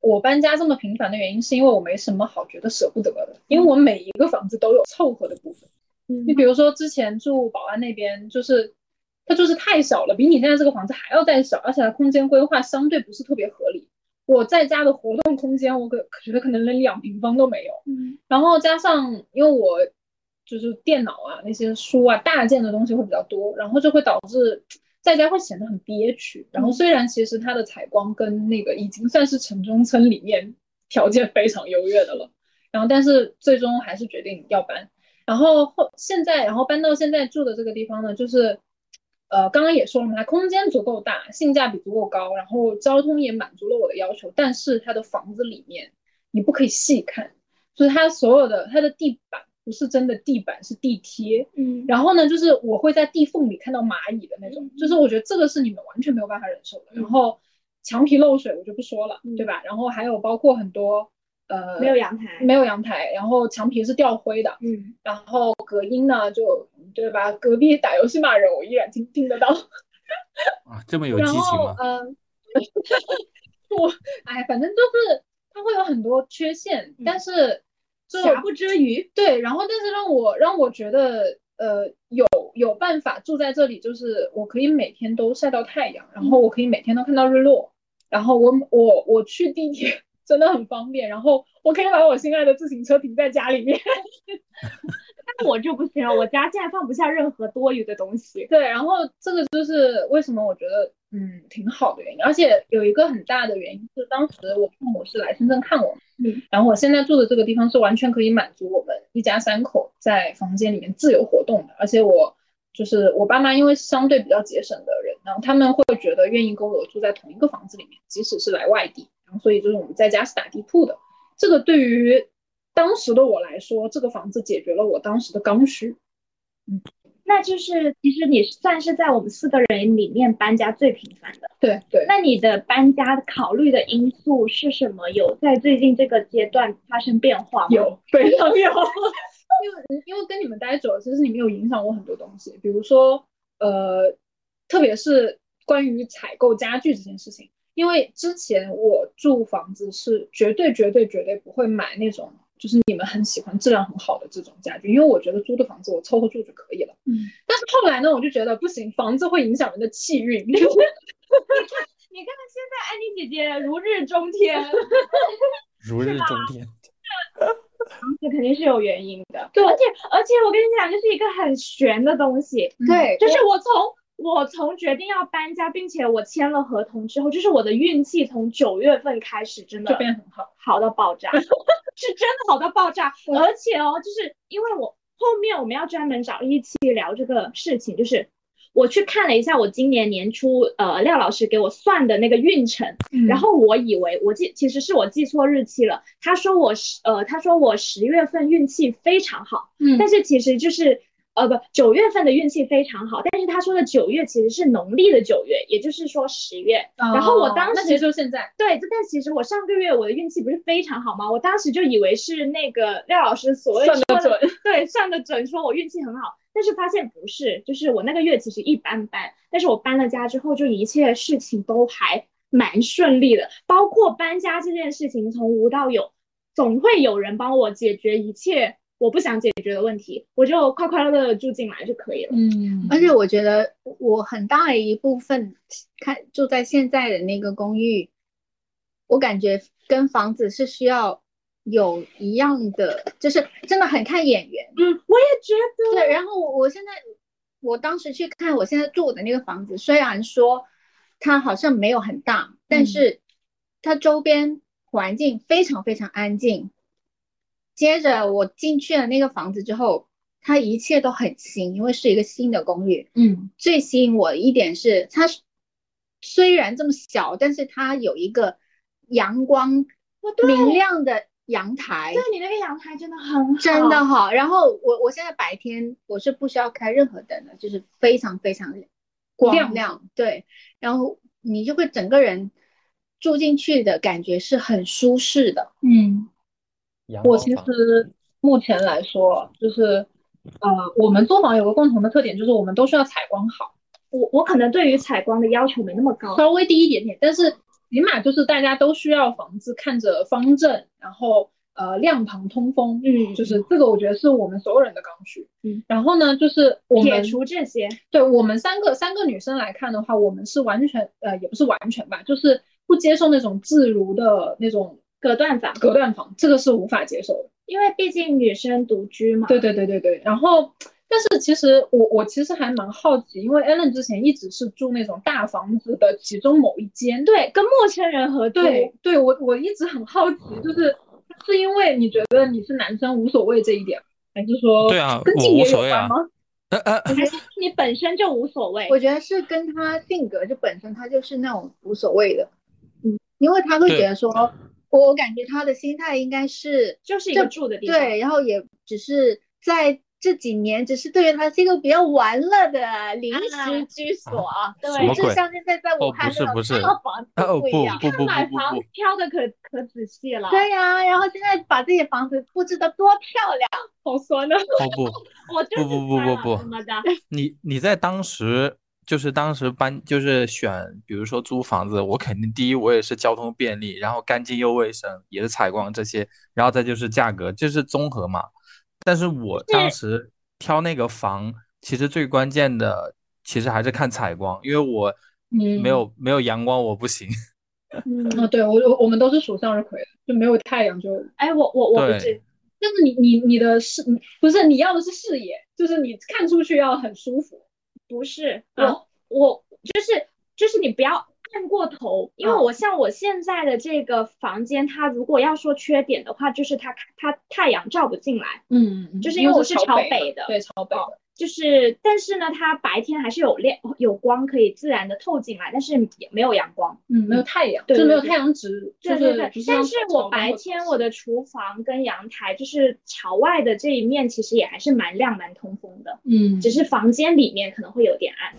我搬家这么频繁的原因，是因为我没什么好觉得舍不得的，因为我每一个房子都有凑合的部分。嗯你比如说之前住宝安那边，就是它就是太小了，比你现在这个房子还要再小，而且它空间规划相对不是特别合理。我在家的活动空间，我可可觉得可能连两平方都没有。嗯然后加上因为我就是电脑啊那些书啊大件的东西会比较多，然后就会导致在家会显得很憋屈。然后虽然其实它的采光跟那个已经算是城中村里面条件非常优越的了，然后但是最终还是决定要搬。然后后现在，然后搬到现在住的这个地方呢，就是，呃，刚刚也说了嘛，它空间足够大，性价比足够高，然后交通也满足了我的要求，但是它的房子里面你不可以细看，就是它所有的它的地板不是真的地板，是地贴，嗯然后呢，就是我会在地缝里看到蚂蚁的那种，就是我觉得这个是你们完全没有办法忍受的。然后墙皮漏水我就不说了，对吧？然后还有包括很多呃没有阳台。没有阳台，然后墙皮是掉灰的，嗯，然后隔音呢就对吧？隔壁打游戏骂人，我依然听听得到。啊，这么有激然情吗？后嗯，[LAUGHS] 我哎，反正就是它会有很多缺陷，但是就瑕不遮瑜。对，然后但是让我让我觉得呃有有办法住在这里，就是我可以每天都晒到太阳，然后我可以每天都看到日落，然后我我我去地铁真的很方便，然后我可以把我心爱的自行车停在家里面。但我就不行了，我家现在放不下任何多余的东西。[LAUGHS] 对，然后这个就是为什么我觉得嗯挺好的原因，而且有一个很大的原因是当时我父母是来深圳看我，嗯，然后我现在住的这个地方是完全可以满足我们一家三口在房间里面自由活动的，而且我就是我爸妈因为相对比较节省的人，然后他们会觉得愿意跟我住在同一个房子里面，即使是来外地，所以就是我们在家是打地铺的，这个对于当时的我来说，这个房子解决了我当时的刚需。嗯那就是其实你算是在我们四个人里面搬家最频繁的。对对，那你的搬家考虑的因素是什么？有在最近这个阶段发生变化吗？有，非常有，[LAUGHS] 因为因为跟你们待久了，其实你们有影响我很多东西，比如说呃，特别是关于采购家具这件事情，因为之前我住房子是绝对绝对绝对不会买那种就是你们很喜欢质量很好的这种家具，因为我觉得租的房子我凑合住就可以了。嗯，但是后来呢，我就觉得不行，房子会影响人的气运。你 [LAUGHS] 看你看现在安妮姐姐如日中天，[LAUGHS] 如日中天。[LAUGHS] 这肯定是有原因的。对而且而且我跟你讲，这是一个很玄的东西。对就是我从我从决定要搬家，并且我签了合同之后，就是我的运气从九月份开始真的就变很好。好到爆炸，是真的好到爆炸。而且哦，就是因为我后面我们要专门找一期聊这个事情，就是我去看了一下我今年年初呃廖老师给我算的那个运程，然后我以为我记其实是我记错日期了，他说我十呃他说我十月份运气非常好，嗯但是其实就是。呃不，九月份的运气非常好，但是他说的九月其实是农历的九月，也就是说十月。然后我当时哦那其实就现在，对，但其实我上个月我的运气不是非常好吗？我当时就以为是那个廖老师所谓算的准，对，算的准，说我运气很好，但是发现不是，就是我那个月其实一般般，但是我搬了家之后，就一切事情都还蛮顺利的，包括搬家这件事情从无到有，总会有人帮我解决一切我不想解决的问题，我就快快乐乐的住进来就可以了。嗯而且我觉得我很大一部分看住在现在的那个公寓，我感觉跟房子是需要有一样的，就是真的很看眼缘。嗯，我也觉得，对，然后我我现在我当时去看我现在住的那个房子，虽然说它好像没有很大，但是它周边环境非常非常安静。接着我进去了那个房子之后，它一切都很新，因为是一个新的公寓。嗯最吸引我的一点是，它虽然这么小，但是它有一个阳光明亮的阳台对，你那个阳台真的很好，真的好。然后我我现在白天我是不需要开任何灯的，就是非常非常光亮亮，对。然后你就会整个人住进去的感觉是很舒适的。嗯，我其实目前来说，就是呃，我们租房有个共同的特点，就是我们都需要采光好，我我可能对于采光的要求没那么高，稍微低一点点，但是起码就是大家都需要房子看着方正，然后呃亮堂通风，嗯就是这个我觉得是我们所有人的刚需。嗯，然后呢，就是我撇们除这些，对我们三个三个女生来看的话，我们是完全呃也不是完全吧，就是不接受那种自如的那种隔断房，隔断房，这个是无法接受的。因为毕竟女生独居嘛，对对对对对，然后但是其实我我其实还蛮好奇，因为 Allen 之前一直是住那种大房子的其中某一间，对，跟陌生人合租，对对，我我一直很好奇，[LAUGHS] 就是是因为你觉得你是男生无所谓这一点，还是说对啊跟性别无所谓啊有关吗？呃呃，还是你本身就无所谓，我觉得是跟他性格就本身他就是那种无所谓的，嗯，因为他会觉得说，我我感觉他的心态应该是就是一个住的地方，对，然后也只是在这几年，只是对于他是一个比较玩乐的临时居所，对，就什么鬼像现在在武哦汉那种不是不是大房子哦不一样。不不不买不不房挑的可可仔细了，对呀、然后现在把自己的房子布置的多漂亮，好酸啊！哦不，[LAUGHS] 我就是不不不酸了不不什么的，你你在当时就是当时搬就是选，比如说租房子，我肯定第一我也是交通便利，然后干净又卫生，也是采光这些，然后再就是价格，就是综合嘛。但是我当时挑那个房，其实最关键的其实还是看采光，因为我嗯没有没有阳光我不行。[LAUGHS] 嗯，啊，对我我我们都是属向日葵的，就没有太阳就。哎，我我我不对是，但是你你你的视不是你要的是视野，就是你看出去要很舒服。不是，啊我我就是就是你不要看过头，因为啊我像我现在的这个房间，它如果要说缺点的话，就是它它太阳照不进来，嗯，就是因为我是朝北北的对，朝北的。就是但是呢，它白天还是有亮有光可以自然的透进来，但是也没有阳光。嗯，没有太阳，对就没有太阳直，就是对对对，不像但是我白天我的厨房跟阳台就是朝外的这一面，其实也还是蛮亮蛮通风的，嗯，只是房间里面可能会有点暗。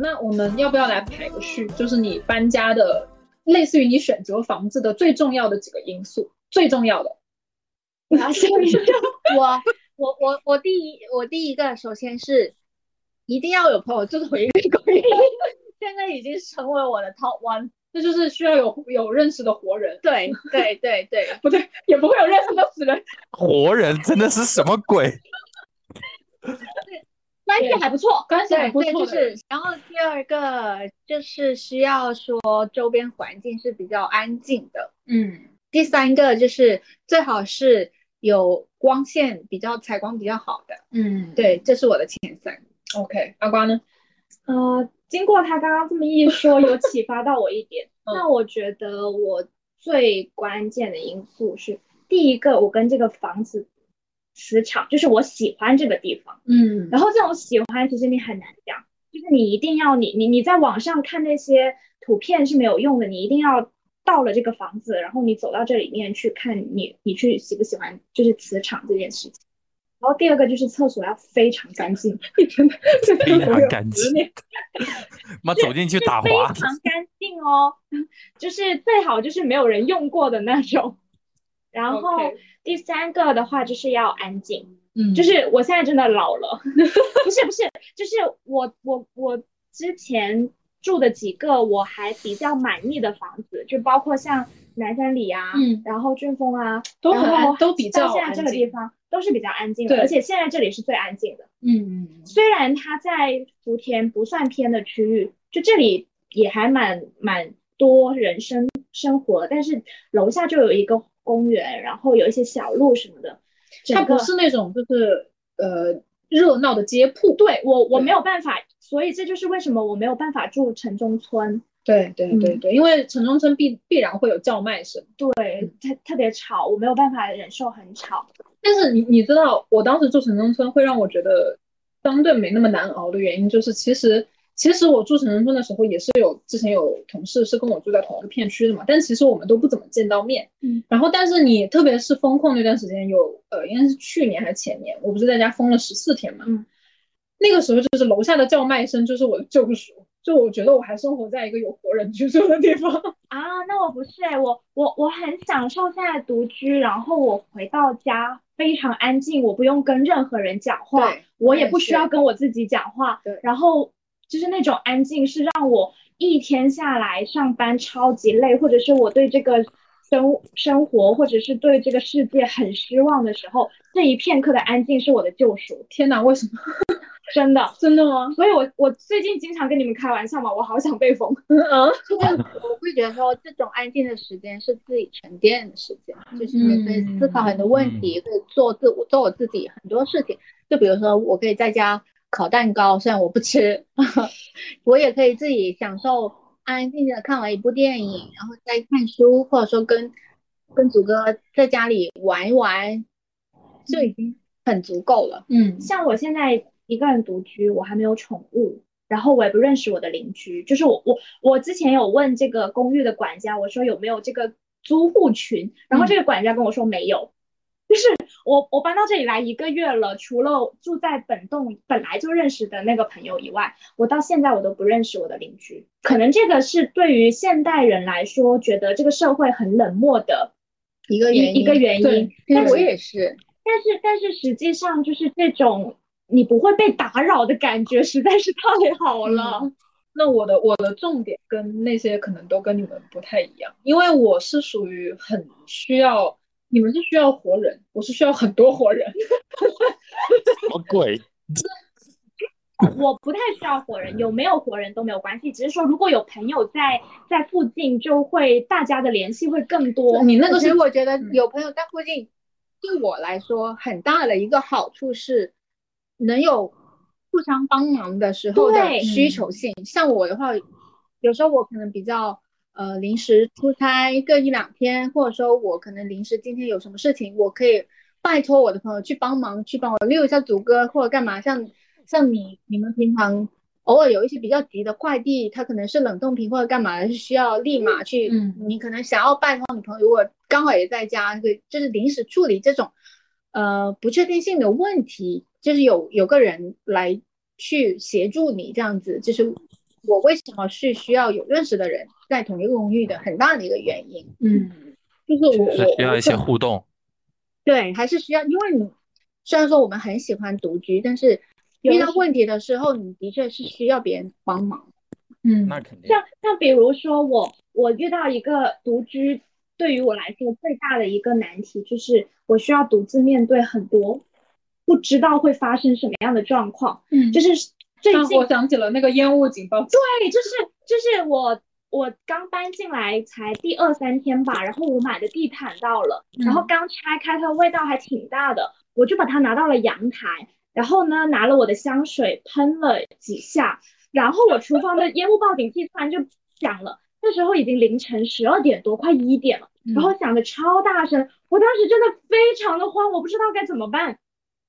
那我们要不要来排个序？就是你搬家的，类似于你选择房子的最重要的几个因素，最重要的。我 [LAUGHS] 我我我我第一我第一个首先是一定要有朋友住回一个公寓，现在已经成为我的 top one。这就是需要有有认识的活人，对对对对，[LAUGHS] 不对，也不会有认识的死人。活人真的是什么鬼？关系还不错。关系还不错的，就是，然后第二个就是需要说周边环境是比较安静的，嗯第三个就是最好是有光线比较采光比较好的，嗯，对，这是我的前三。，OK，阿瓜呢？呃，经过他刚刚这么一说，有启发到我一点。[LAUGHS] 嗯那我觉得我最关键的因素是，第一个，我跟这个房子磁场，就是我喜欢这个地方。嗯然后这种喜欢，其实你很难讲，就是你一定要你你你在网上看那些图片是没有用的，你一定要到了这个房子，然后你走到这里面去看你你去喜不喜欢，就是磁场这件事情。然后第二个就是厕所要非常干净，[LAUGHS] 真的这非常干净。[LAUGHS] [LAUGHS] 妈走进去打滑非，常干净哦，就是最好就是没有人用过的那种。然后第三个的话就是要安静，嗯，就是我现在真的老了，[LAUGHS] 不是不是，就是我我我之前住的几个我还比较满意的房子，就包括像南山里啊，嗯然后俊峰啊，都很然后都比较到现在这个地方都是比较安静的，对而且现在这里是最安静的。嗯嗯虽然它在福田不算偏的区域，就这里也还蛮蛮多人生生活，但是楼下就有一个公园，然后有一些小路什么的。它不是那种就是呃热闹的街铺。对我我没有办法，所以这就是为什么我没有办法住城中村，对对对嗯对，因为城中村必必然会有叫卖声。对，特特别吵，我没有办法忍受很吵。但是你你知道，我当时住城中村会让我觉得相对没那么难熬的原因，就是其实其实我住城中村的时候也是有之前有同事是跟我住在同一个片区的嘛，但其实我们都不怎么见到面。嗯，然后但是你特别是封控那段时间有呃应该是去年还是前年，我不是在家封了十四天嘛。嗯，那个时候就是楼下的叫卖声就是我的救赎，就我觉得我还生活在一个有活人居住的地方。[LAUGHS] 啊，那我不是哎、我我我很享受现在独居，然后我回到家非常安静，我不用跟任何人讲话，我也不需要跟我自己讲话，对然后就是那种安静是让我一天下来上班超级累，或者是我对这个生生活或者是对这个世界很失望的时候，这一片刻的安静是我的救赎，天哪，为什么？[LAUGHS] 真的。真的吗？所以我我最近经常跟你们开玩笑嘛，我好想被封。嗯，我会觉得说，这种安静的时间是自己沉淀的时间，就是你可以思考很多问题，可以做自我做我自己很多事情。就比如说，我可以在家烤蛋糕，虽然我不吃，[LAUGHS] 我也可以自己享受安安静静的看完一部电影，然后再看书，或者说跟跟祖哥在家里玩一玩，就已经很足够了。嗯，像我现在一个人独居，我还没有宠物，然后我也不认识我的邻居。就是我我我之前有问这个公寓的管家，我说有没有这个租户群，然后这个管家跟我说没有。就是我我搬到这里来一个月了，除了住在本栋本来就认识的那个朋友以外，我到现在我都不认识我的邻居。可能这个是对于现代人来说，觉得这个社会很冷漠的一一个原因，一个原因。但我也是，但是但是实际上就是这种你不会被打扰的感觉实在是太好了。[LAUGHS] 那我的我的重点跟那些可能都跟你们不太一样，因为我是属于很需要，你们是需要活人，我是需要很多活人。什么鬼？[LAUGHS] 我不太需要活人，有没有活人都没有关系，只是说如果有朋友在在附近，就会大家的联系会更多。你那个其实我觉得嗯有朋友在附近，对我来说很大的一个好处是，能有互相帮忙的时候的需求性。像我的话，有时候我可能比较呃临时出差个一两天，或者说我可能临时今天有什么事情，我可以拜托我的朋友去帮忙，去帮我溜一下祖哥或者干嘛。像像你你们平常。偶尔有一些比较急的快递，它可能是冷冻品或者干嘛，是需要立马去。嗯你可能想要拜托你朋友，如果刚好也在家，对，就是临时处理这种呃不确定性的问题，就是有有个人来去协助你，这样子，就是我为什么是需要有认识的人在同一个公寓的很大的一个原因。嗯，就是我是需要一些互动。[LAUGHS] 对，还是需要，因为你虽然说我们很喜欢独居，但是遇到问题的时候，你的确是需要别人帮忙。嗯那肯定。像像比如说我我遇到一个独居，对于我来说最大的一个难题就是我需要独自面对很多不知道会发生什么样的状况，嗯就是最近我想起了那个烟雾警报。对，就是就是我我刚搬进来才第二三天吧，然后我买的地毯到了，然后嗯刚拆开它味道还挺大的，我就把它拿到了阳台，然后呢拿了我的香水喷了几下，然后我厨房的烟雾报警器突然就响了，那时候已经凌晨十二点多，快一点了，然后响的超大声，我当时真的非常的慌，我不知道该怎么办。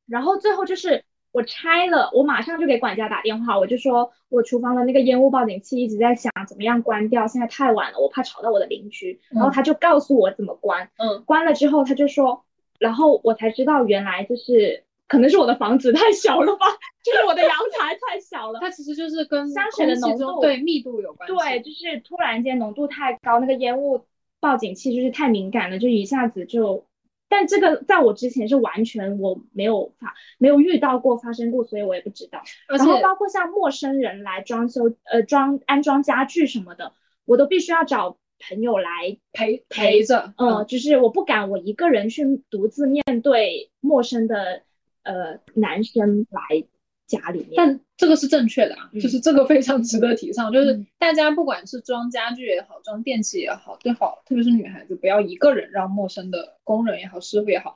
然后最后就是我拆了，我马上就给管家打电话，我就说我厨房的那个烟雾报警器一直在响，怎么样关掉？现在太晚了，我怕吵到我的邻居。然后他就告诉我怎么关，嗯关了之后他就说，然后我才知道原来就是可能是我的房子太小了吧，就是我的阳台太小了。它其实就是跟香水的浓度对密度有关系。对，就是突然间浓度太高，那个烟雾报警器就是太敏感了，就一下子就。但这个在我之前是完全我没有发没有遇到过发生过，所以我也不知道。然后包括像陌生人来装修呃装安装家具什么的，我都必须要找朋友来陪陪着，嗯，就是我不敢我一个人去独自面对陌生的呃男生来家里面。但这个是正确的啊，嗯就是这个非常值得提倡，就是嗯大家不管是装家具也好，装电器也好，最好特别是女孩子不要一个人让陌生的工人也好，师傅也好，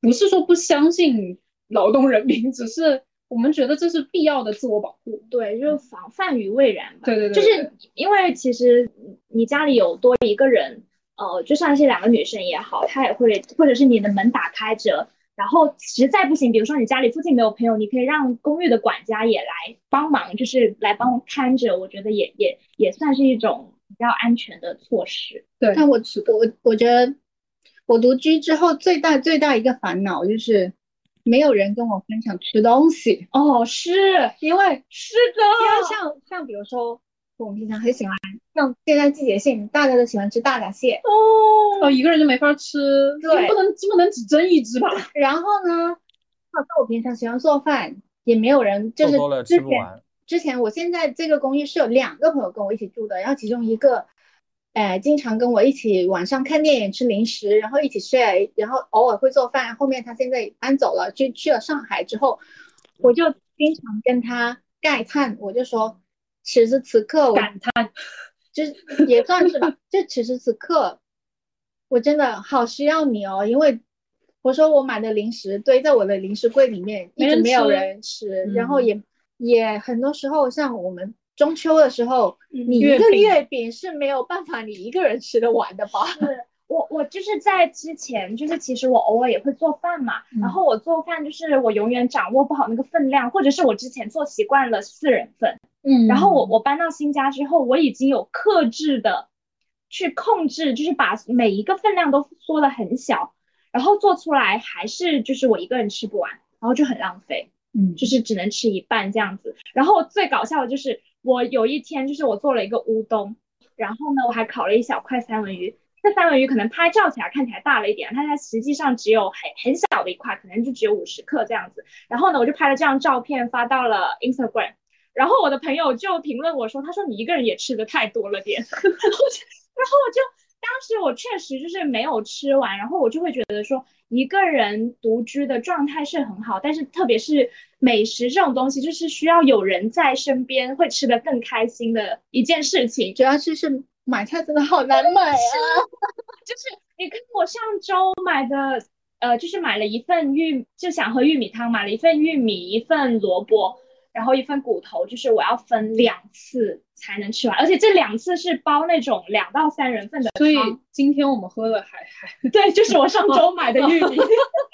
不是说不相信劳动人民，只是我们觉得这是必要的自我保护。对，就是防范于未然吧。对对对，对就是因为其实你家里有多一个人，呃，就算是两个女生也好，她也会，或者是你的门打开着，然后实在不行，比如说你家里附近没有朋友，你可以让公寓的管家也来帮忙，就是来帮看着，我觉得也也也算是一种比较安全的措施。对。但我我我觉得我独居之后最大最大一个烦恼就是没有人跟我分享吃东西，哦，是因为是因为的，像像比如说我们平常很喜欢，像现在季节性，大家都喜欢吃大闸蟹，哦，哦，一个人就没法吃，对不能不能只蒸一只吧？[LAUGHS] 然后呢，或者我平常喜欢做饭，也没有人就是之前。之前我现在这个公寓是有两个朋友跟我一起住的，然后其中一个，呃，经常跟我一起晚上看电影、吃零食，然后一起睡，然后偶尔会做饭。后面他现在搬走了，去去了上海之后，我就经常跟他慨叹，我就说，此时此刻我感叹，就是也算是吧，就此时此刻，我真的好需要你哦，因为我说我买的零食堆在我的零食柜里面，一直没有人吃，然后嗯也也很多时候像我们中秋的时候，嗯你一个月饼月饼是没有办法你一个人吃得完的吧？是我我就是在之前，就是其实我偶尔也会做饭嘛，然后我做饭就是我永远掌握不好那个分量，或者是我之前做习惯了四人份，嗯然后我我搬到新家之后，我已经有克制的去控制，就是把每一个分量都缩得很小，然后做出来还是就是我一个人吃不完，然后就很浪费。嗯就是只能吃一半这样子。然后最搞笑的就是我有一天就是我做了一个乌冬，然后呢我还烤了一小块三文鱼。这三文鱼可能拍照起来看起来大了一点，但它实际上只有很很小的一块，可能就只有五十克这样子。然后呢，我就拍了这张照片发到了 Instagram，然后我的朋友就评论我说，他说你一个人也吃的太多了点，[LAUGHS] 然后我就当时我确实就是没有吃完，然后我就会觉得说，一个人独居的状态是很好，但是特别是美食这种东西，就是需要有人在身边，会吃得更开心的一件事情。主要是是买菜真的好难买啊！[LAUGHS] 就是你看我上周买的，呃，就是买了一份玉，就想喝玉米汤，买了一份玉米，一份萝卜，然后一份骨头，就是我要分两次才能吃完，而且这两次是包那种两到三人份的所以今天我们喝的还还对，就是我上周买的玉米，[LAUGHS]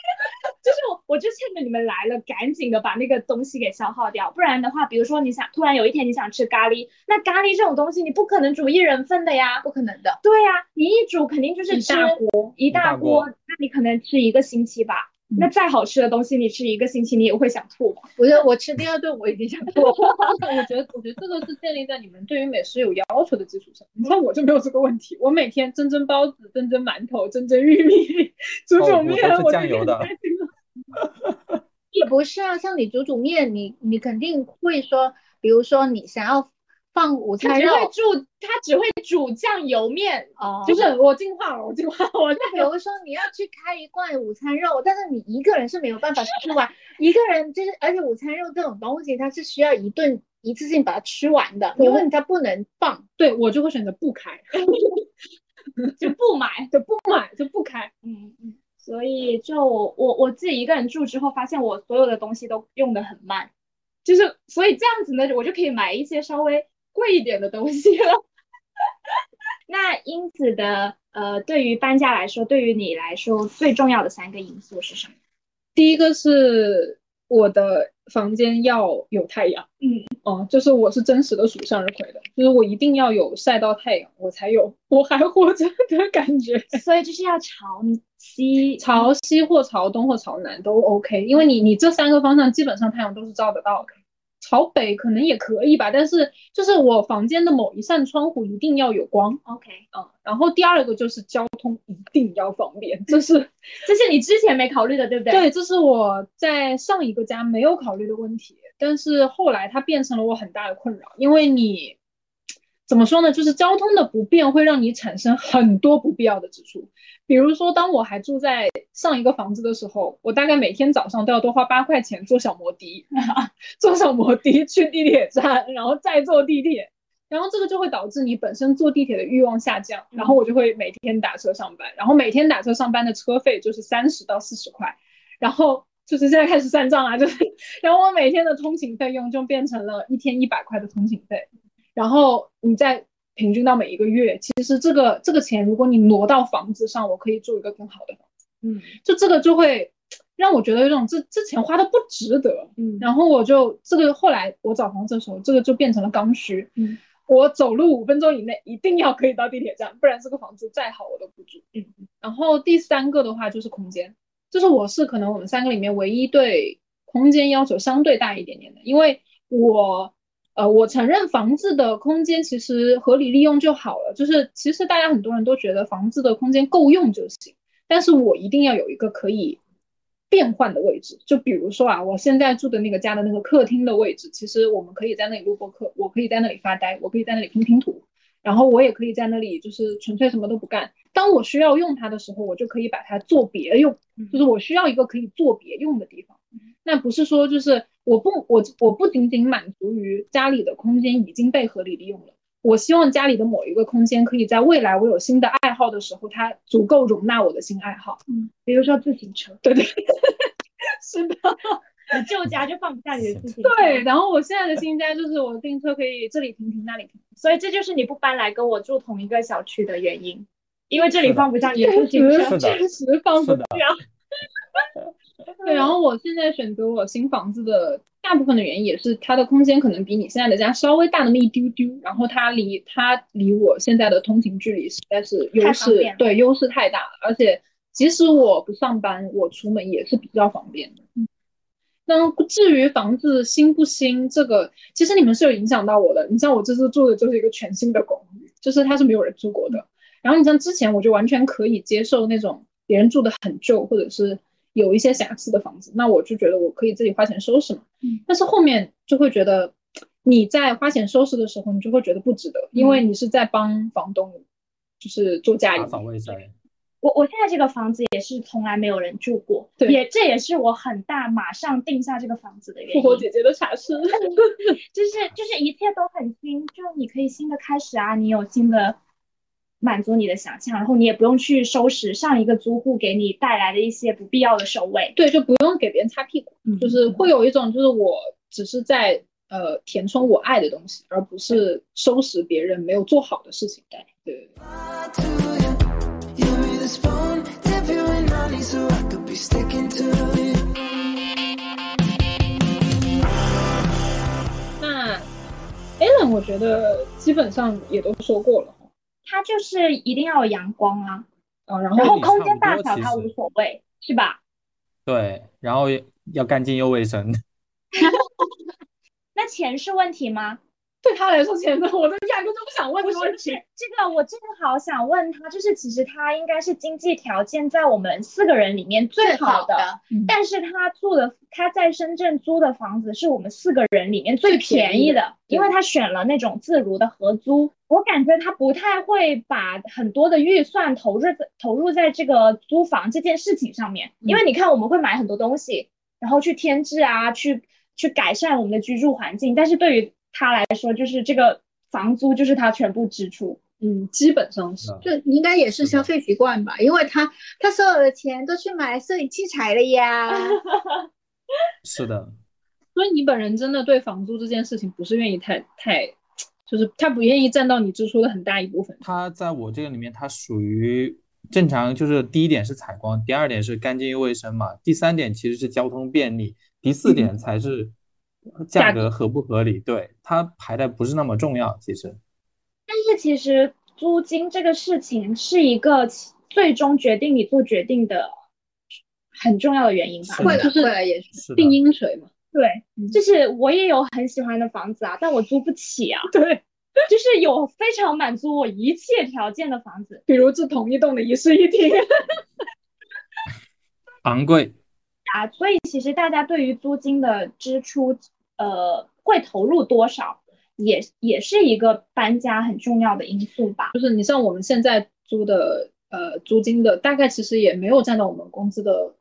就是我我就趁着你们来了，赶紧的把那个东西给消耗掉，不然的话，比如说你想突然有一天你想吃咖喱，那咖喱这种东西你不可能煮一人份的呀，不可能的，对呀，你一煮肯定就是一吃大锅，一大大锅锅，那你可能吃一个星期吧。那再好吃的东西，你吃一个星期，你也会想吐吧？我觉得我吃第二顿我已经想吐了。[LAUGHS] 我觉得，我觉得这个是建立在你们对于美食有要求的基础上。你看我就没有这个问题，我每天蒸蒸包子、蒸蒸馒头、蒸蒸玉米、煮 [LAUGHS] 煮哦面，我都是我就也不是啊，像你煮煮面，你你肯定会说，比如说你想要放午餐肉他只会煮，他只会煮酱油面，哦，就是我进化了，我进化了，我那比如说你要去开一罐午餐肉，但是你一个人是没有办法吃完，一个人就是，而且午餐肉这种东西，它是需要一顿一次性把它吃完的，因为它不能放。对我就会选择不开，[LAUGHS] 就不买。就不买就不开。嗯嗯，所以就我我自己一个人住之后，发现我所有的东西都用的很慢，就是所以这样子呢，我就可以买一些稍微贵一点的东西了。[LAUGHS] 那英子的呃，对于搬家来说，对于你来说最重要的三个因素是什么？第一个是我的房间要有太阳，嗯，哦、就是我是真实的属向日葵的，就是我一定要有晒到太阳，我才有 [LAUGHS] 我还活着的感觉。所以就是要朝西，[LAUGHS] 朝西或朝东或朝南都 OK，因为你你这三个方向基本上太阳都是照得到的。朝北可能也可以吧，但是就是我房间的某一扇窗户一定要有光，OK，嗯，然后第二个就是交通一定要方便，这是 [LAUGHS] 这是你之前没考虑的，对不对？对，这是我在上一个家没有考虑的问题，但是后来它变成了我很大的困扰，因为你怎么说呢？就是交通的不便会让你产生很多不必要的支出。比如说，当我还住在上一个房子的时候，我大概每天早上都要多花八块钱坐小摩的，[LAUGHS] 坐小摩的去地铁站，然后再坐地铁。然后这个就会导致你本身坐地铁的欲望下降，然后我就会每天打车上班，然后每天打车上班的车费就是三十到四十块，然后就是现在开始算账啊，就是，然后我每天的通勤费用就变成了一天一百块的通勤费，然后你再平均到每一个月，其实这个这个钱如果你挪到房子上，我可以住一个更好的房子，嗯就这个就会让我觉得有种这这钱花的不值得，嗯然后我就这个后来我找房子的时候，这个就变成了刚需。嗯，我走路五分钟以内一定要可以到地铁站，不然这个房子再好我都不住。嗯，然后第三个的话就是空间，就是我是可能我们三个里面唯一对空间要求相对大一点点的，因为我呃我承认房子的空间其实合理利用就好了，就是其实大家很多人都觉得房子的空间够用就行，但是我一定要有一个可以变换的位置。就比如说啊，我现在住的那个家的那个客厅的位置，其实我们可以在那里录播课，我可以在那里发呆，我可以在那里拼拼图，然后我也可以在那里就是纯粹什么都不干。当我需要用它的时候，我就可以把它做别用，就是我需要一个可以做别用的地方。那不是说就是我不我我不仅仅满足于家里的空间已经被合理利用了。我希望家里的某一个空间可以在未来我有新的爱好的时候，它足够容纳我的新爱好。嗯比如说自行车，对对，[LAUGHS] 是的，你旧家就放不下你的自行车，[LAUGHS] 对。，然后我现在的新家就是我自行车可以这里停停那里停，所以这就是你不搬来跟我住同一个小区的原因，因为这里放不下你的自行车。[LAUGHS] 确实放不下。[LAUGHS] 对，然后我现在选择我新房子的大部分的原因也是它的空间可能比你现在的家稍微大那么一丢丢，然后它离它离我现在的通勤距离实在是优势，对，优势太大了，而且即使我不上班，我出门也是比较方便的。那至于房子新不新，这个其实你们是有影响到我的。你像我这次住的就是一个全新的公寓，就是它是没有人住过的。然后你像之前我就完全可以接受那种别人住的很旧或者是有一些瑕疵的房子，那我就觉得我可以自己花钱收拾嘛。嗯但是后面就会觉得你在花钱收拾的时候，你就会觉得不值得，因为你是在帮房东就是做家里打。扫卫生。我我现在这个房子也是从来没有人住过，对也这也是我很大马上定下这个房子的原因。复活姐姐的茶室，[LAUGHS] 就是就是一切都很新，就你可以新的开始啊，你有新的满足你的想象，然后你也不用去收拾上一个租户给你带来的一些不必要的收尾。对，就不用给别人擦屁股，嗯就是会有一种就是我只是在呃填充我爱的东西，而不是收拾别人没有做好的事情。对对。you. 那 Alan 我觉得基本上也都说过了，它就是一定要有阳光啊，啊，然然后后空间大小它无所谓，是吧？对，然后要干净又卫生。[LAUGHS] 那钱是问题吗？[LAUGHS] 对他来说，钱的我都压根都不想问这个问题。这这个，我正好想问他，就是其实他应该是经济条件在我们四个人里面最好的，嗯但是他住的他在深圳租的房子是我们四个人里面最便宜的，对因为他选了那种自如的合租。我感觉他不太会把很多的预算投入在投入在这个租房这件事情上面，因为你看我们会买很多东西，然后去添置啊，去去改善我们的居住环境，但是对于他来说，就是这个房租就是他全部支出。嗯，基本上是。就应该也是消费习惯吧，因为他他所有的钱都去买摄影器材了呀。[LAUGHS] [LAUGHS] 是的，所以你本人真的对房租这件事情不是愿意太太，就是他不愿意占到你支出的很大一部分。他在我这个里面，他属于正常，就是第一点是采光，第二点是干净又卫生嘛，第三点其实是交通便利，第四点才是价格合不合理。对，它排的不是那么重要，其实。但是其实租金这个事情是一个其最终决定你做决定的很重要的原因吧。会的，就是会的，也是。是的定音水嘛。对嗯，就是我也有很喜欢的房子啊，但我租不起啊。对，就是有非常满足我一切条件的房子，比如这同一栋的一室一厅。[LAUGHS] 昂贵，啊，所以其实大家对于租金的支出，呃，会投入多少，也也是一个搬家很重要的因素吧。就是你像我们现在租的呃租金的，大概其实也没有占到我们工资的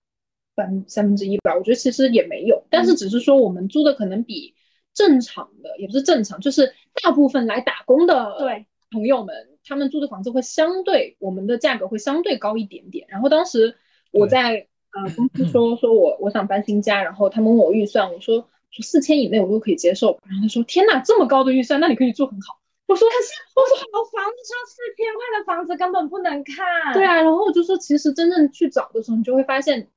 分三分之一吧。我觉得其实也没有，但是只是说我们租的可能比正常的，也不是正常，就是大部分来打工的对朋友们，他们租的房子会相对我们的价格会相对高一点点。然后当时我在呃公司说说我我想搬新家，然后他们问我预算，我说说四千以内我都可以接受。然后他说天呐，这么高的预算，那你可以住很好。我说可是我说好房子上四千块的房子根本不能看。对啊，然后我就说，其实真正去找的时候，你就会发现，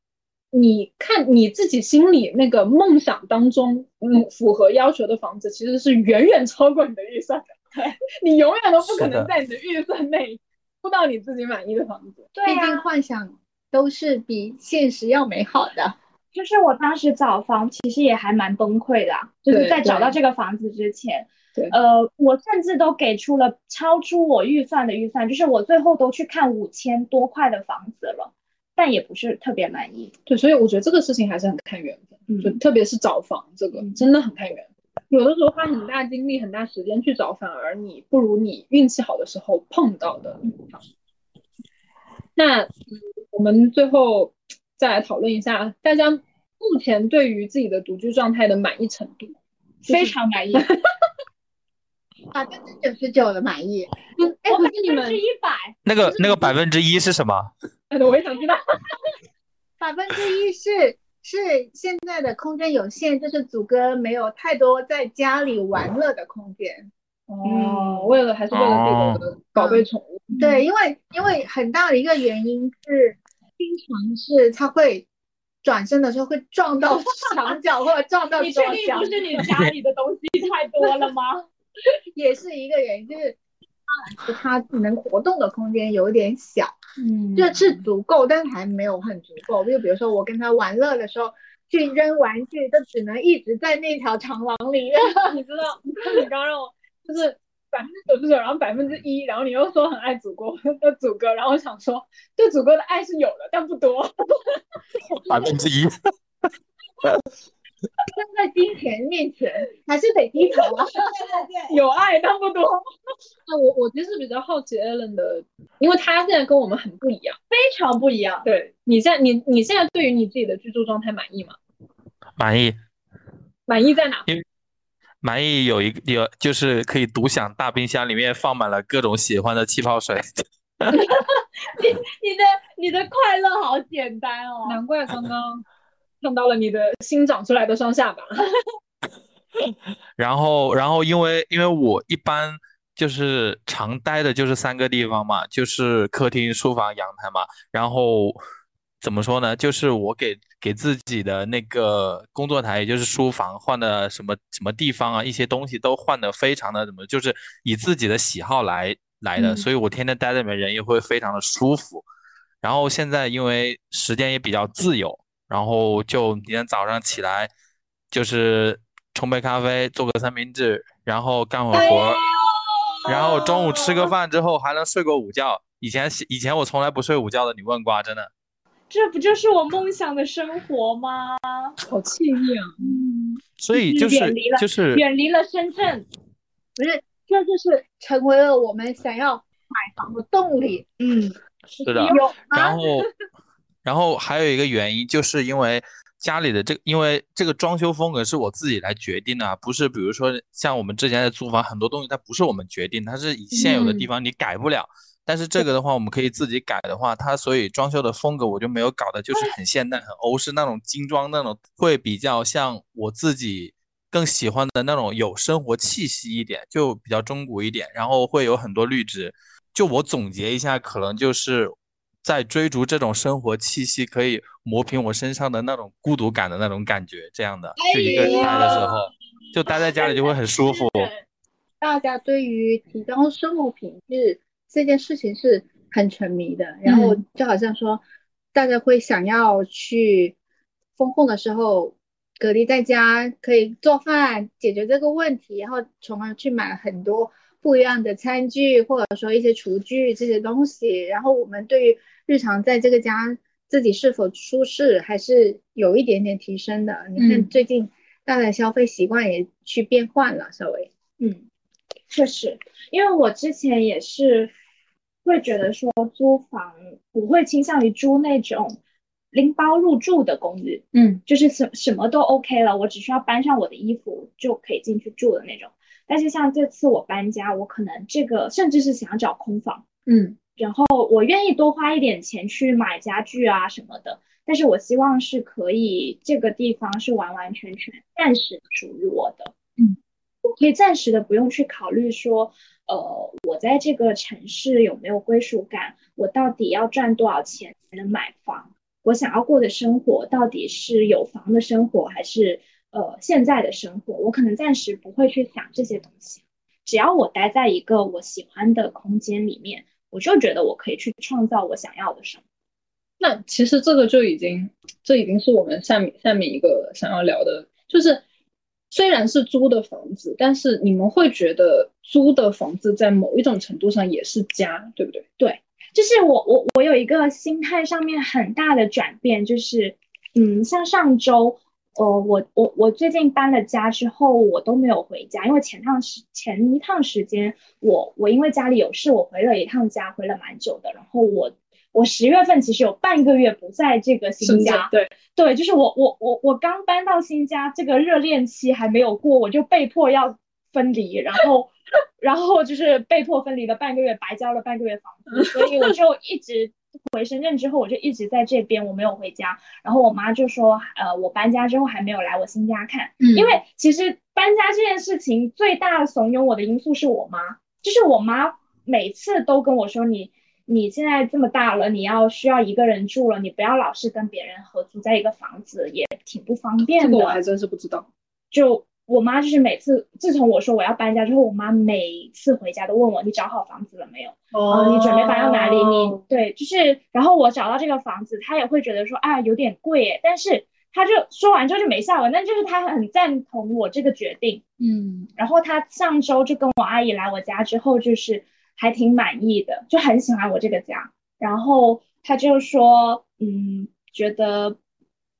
你看你自己心里那个梦想当中，嗯，符合要求的房子，其实是远远超过你的预算的。对，[LAUGHS] 你永远都不可能在你的预算内 [LAUGHS] 租到你自己满意的房子。对毕竟啊，幻想都是比现实要美好的。就是我当时找房其实也还蛮崩溃的啊，就是在找到这个房子之前。对呃，我甚至都给出了超出我预算的预算，就是我最后都去看五千多块的房子了，但也不是特别满意。对，所以我觉得这个事情还是很看缘分，嗯就特别是找房这个真的很看缘分。有的时候花很大精力、很大时间去找，反而你不如你运气好的时候碰到的房。那嗯我们最后再来讨论一下，大家目前对于自己的独居状态的满意程度。非常满意，[LAUGHS] 百分之九十九的满意，嗯，哎，我是你们分之，一百。那个那个百分之一是什么？哎 [LAUGHS] 我也想知道。[LAUGHS] 百分之一是是现在的空间有限，就是祖哥没有太多在家里玩乐的空间。哦，为了还是为了自己的宝贝宠物。对，因为因为很大的一个原因是，经常是他会转身的时候会撞到墙角或者撞到 [LAUGHS] 你桌角确定不，是你家里的东西太多了吗？[LAUGHS] 也是一个原因，就是他他能活动的空间有点小。嗯就是足够，但是还没有很足够。就比如说我跟他玩乐的时候，去扔玩具，都只能一直在那条长廊里面。[LAUGHS] 你知道，你刚刚让我就是百分之九十九，然后百分之一，然后你又说很爱祖国 [LAUGHS] 的祖哥，然后我想说对祖哥的爱是有的，但不多。[LAUGHS] 百分之一。站在金钱面前，还是得低头啊。有爱但不多。那我我其实比较好奇 Alan 的，因为他现在跟我们很不一样。非常不一样。对你现在你你现在对于你自己的居住状态满意吗？满意，满意在哪？满意有一个有就是可以独享大冰箱里面放满了各种喜欢的气泡水。[LAUGHS] 你你的你的快乐好简单哦。难怪刚刚看到了你的新长出来的双下巴。[LAUGHS] 然后，然后因为因为我一般就是常待的就是三个地方嘛，就是客厅、书房、阳台嘛。然后怎么说呢？就是我给给自己的那个工作台，也就是书房换的什么什么地方啊，一些东西都换的非常的怎么，就是以自己的喜好来来的，嗯所以我天天待在里面，人也会非常的舒服。然后现在因为时间也比较自由，然后就每天早上起来就是冲杯咖啡，做个三明治，然后干会儿活，然后中午吃个饭之后还能睡个午觉。以前以前我从来不睡午觉的，你问过啊，真的。这不就是我梦想的生活吗？好惬意啊！嗯所以就是远离了就是远离了深圳，不是，这就是成为了我们想要买房的动力。嗯，是的，有啊然后，然后还有一个原因，就是因为家里的这个，因为这个装修风格是我自己来决定的啊，不是比如说像我们之前的租房，很多东西它不是我们决定，它是以现有的地方你改不了。但是这个的话，我们可以自己改的话，它所以装修的风格我就没有搞的，就是很现代、很欧式那种精装那种，会比较像我自己更喜欢的那种有生活气息一点，就比较中古一点，然后会有很多绿植。就我总结一下，可能就是在追逐这种生活气息，可以磨平我身上的那种孤独感的那种感觉，这样的，就一个人待的时候，就待在家里就会很舒服。大家对于提高生活品质这件事情是很沉迷的，然后就好像说，大家会想要去封控的时候隔离在家，可以做饭解决这个问题，然后从而去买很多不一样的餐具，或者说一些厨具这些东西，然后我们对于日常在这个家自己是否舒适，还是有一点点提升的。你看嗯。最近大家的消费习惯也去变换了，稍微。嗯，确实，因为我之前也是会觉得说租房不会倾向于租那种拎包入住的公寓，嗯，就是什什么都 OK 了，我只需要搬上我的衣服就可以进去住的那种。但是像这次我搬家，我可能这个甚至是想找空房，嗯。然后我愿意多花一点钱去买家具啊什么的，但是我希望是可以这个地方是完完全全暂时属于我的，嗯，我可以暂时的不用去考虑说，呃，我在这个城市有没有归属感，我到底要赚多少钱才能买房，我想要过的生活到底是有房的生活还是呃现在的生活，我可能暂时不会去想这些东西，只要我待在一个我喜欢的空间里面。我就觉得我可以去创造我想要的生活。那其实这个就已经，这已经是我们下面下面一个想要聊的，就是虽然是租的房子，但是你们会觉得租的房子在某一种程度上也是家，对不对？对就是我我我有一个心态上面很大的转变，就是嗯，像上周，呃，我我我最近搬了家之后，我都没有回家，因为前趟时前一趟时间，我我因为家里有事，我回了一趟家，回了蛮久的，然后我我十月份其实有半个月不在这个新家，对，对，就是我我我我刚搬到新家，这个热恋期还没有过，我就被迫要分离，然后 [LAUGHS] 然后就是被迫分离了半个月，白交了半个月房租，所以我就一直回深圳之后，我就一直在这边，我没有回家。然后我妈就说，呃，我搬家之后还没有来我新家看，嗯因为其实搬家这件事情最大怂恿我的因素是我妈，就是我妈每次都跟我说你。你现在这么大了，你要需要一个人住了，你不要老是跟别人合租在一个房子，也挺不方便的。这个我还真是不知道。就我妈就是每次，自从我说我要搬家之后，我妈每次回家都问我你找好房子了没有？哦呃，你准备搬到哪里？你对，就是，然后我找到这个房子，她也会觉得说啊有点贵耶，但是她就说完之后就没下文，但就是她很赞同我这个决定。嗯然后她上周就跟我阿姨来我家之后，就是还挺满意的，就很喜欢我这个家。然后他就说，嗯，觉得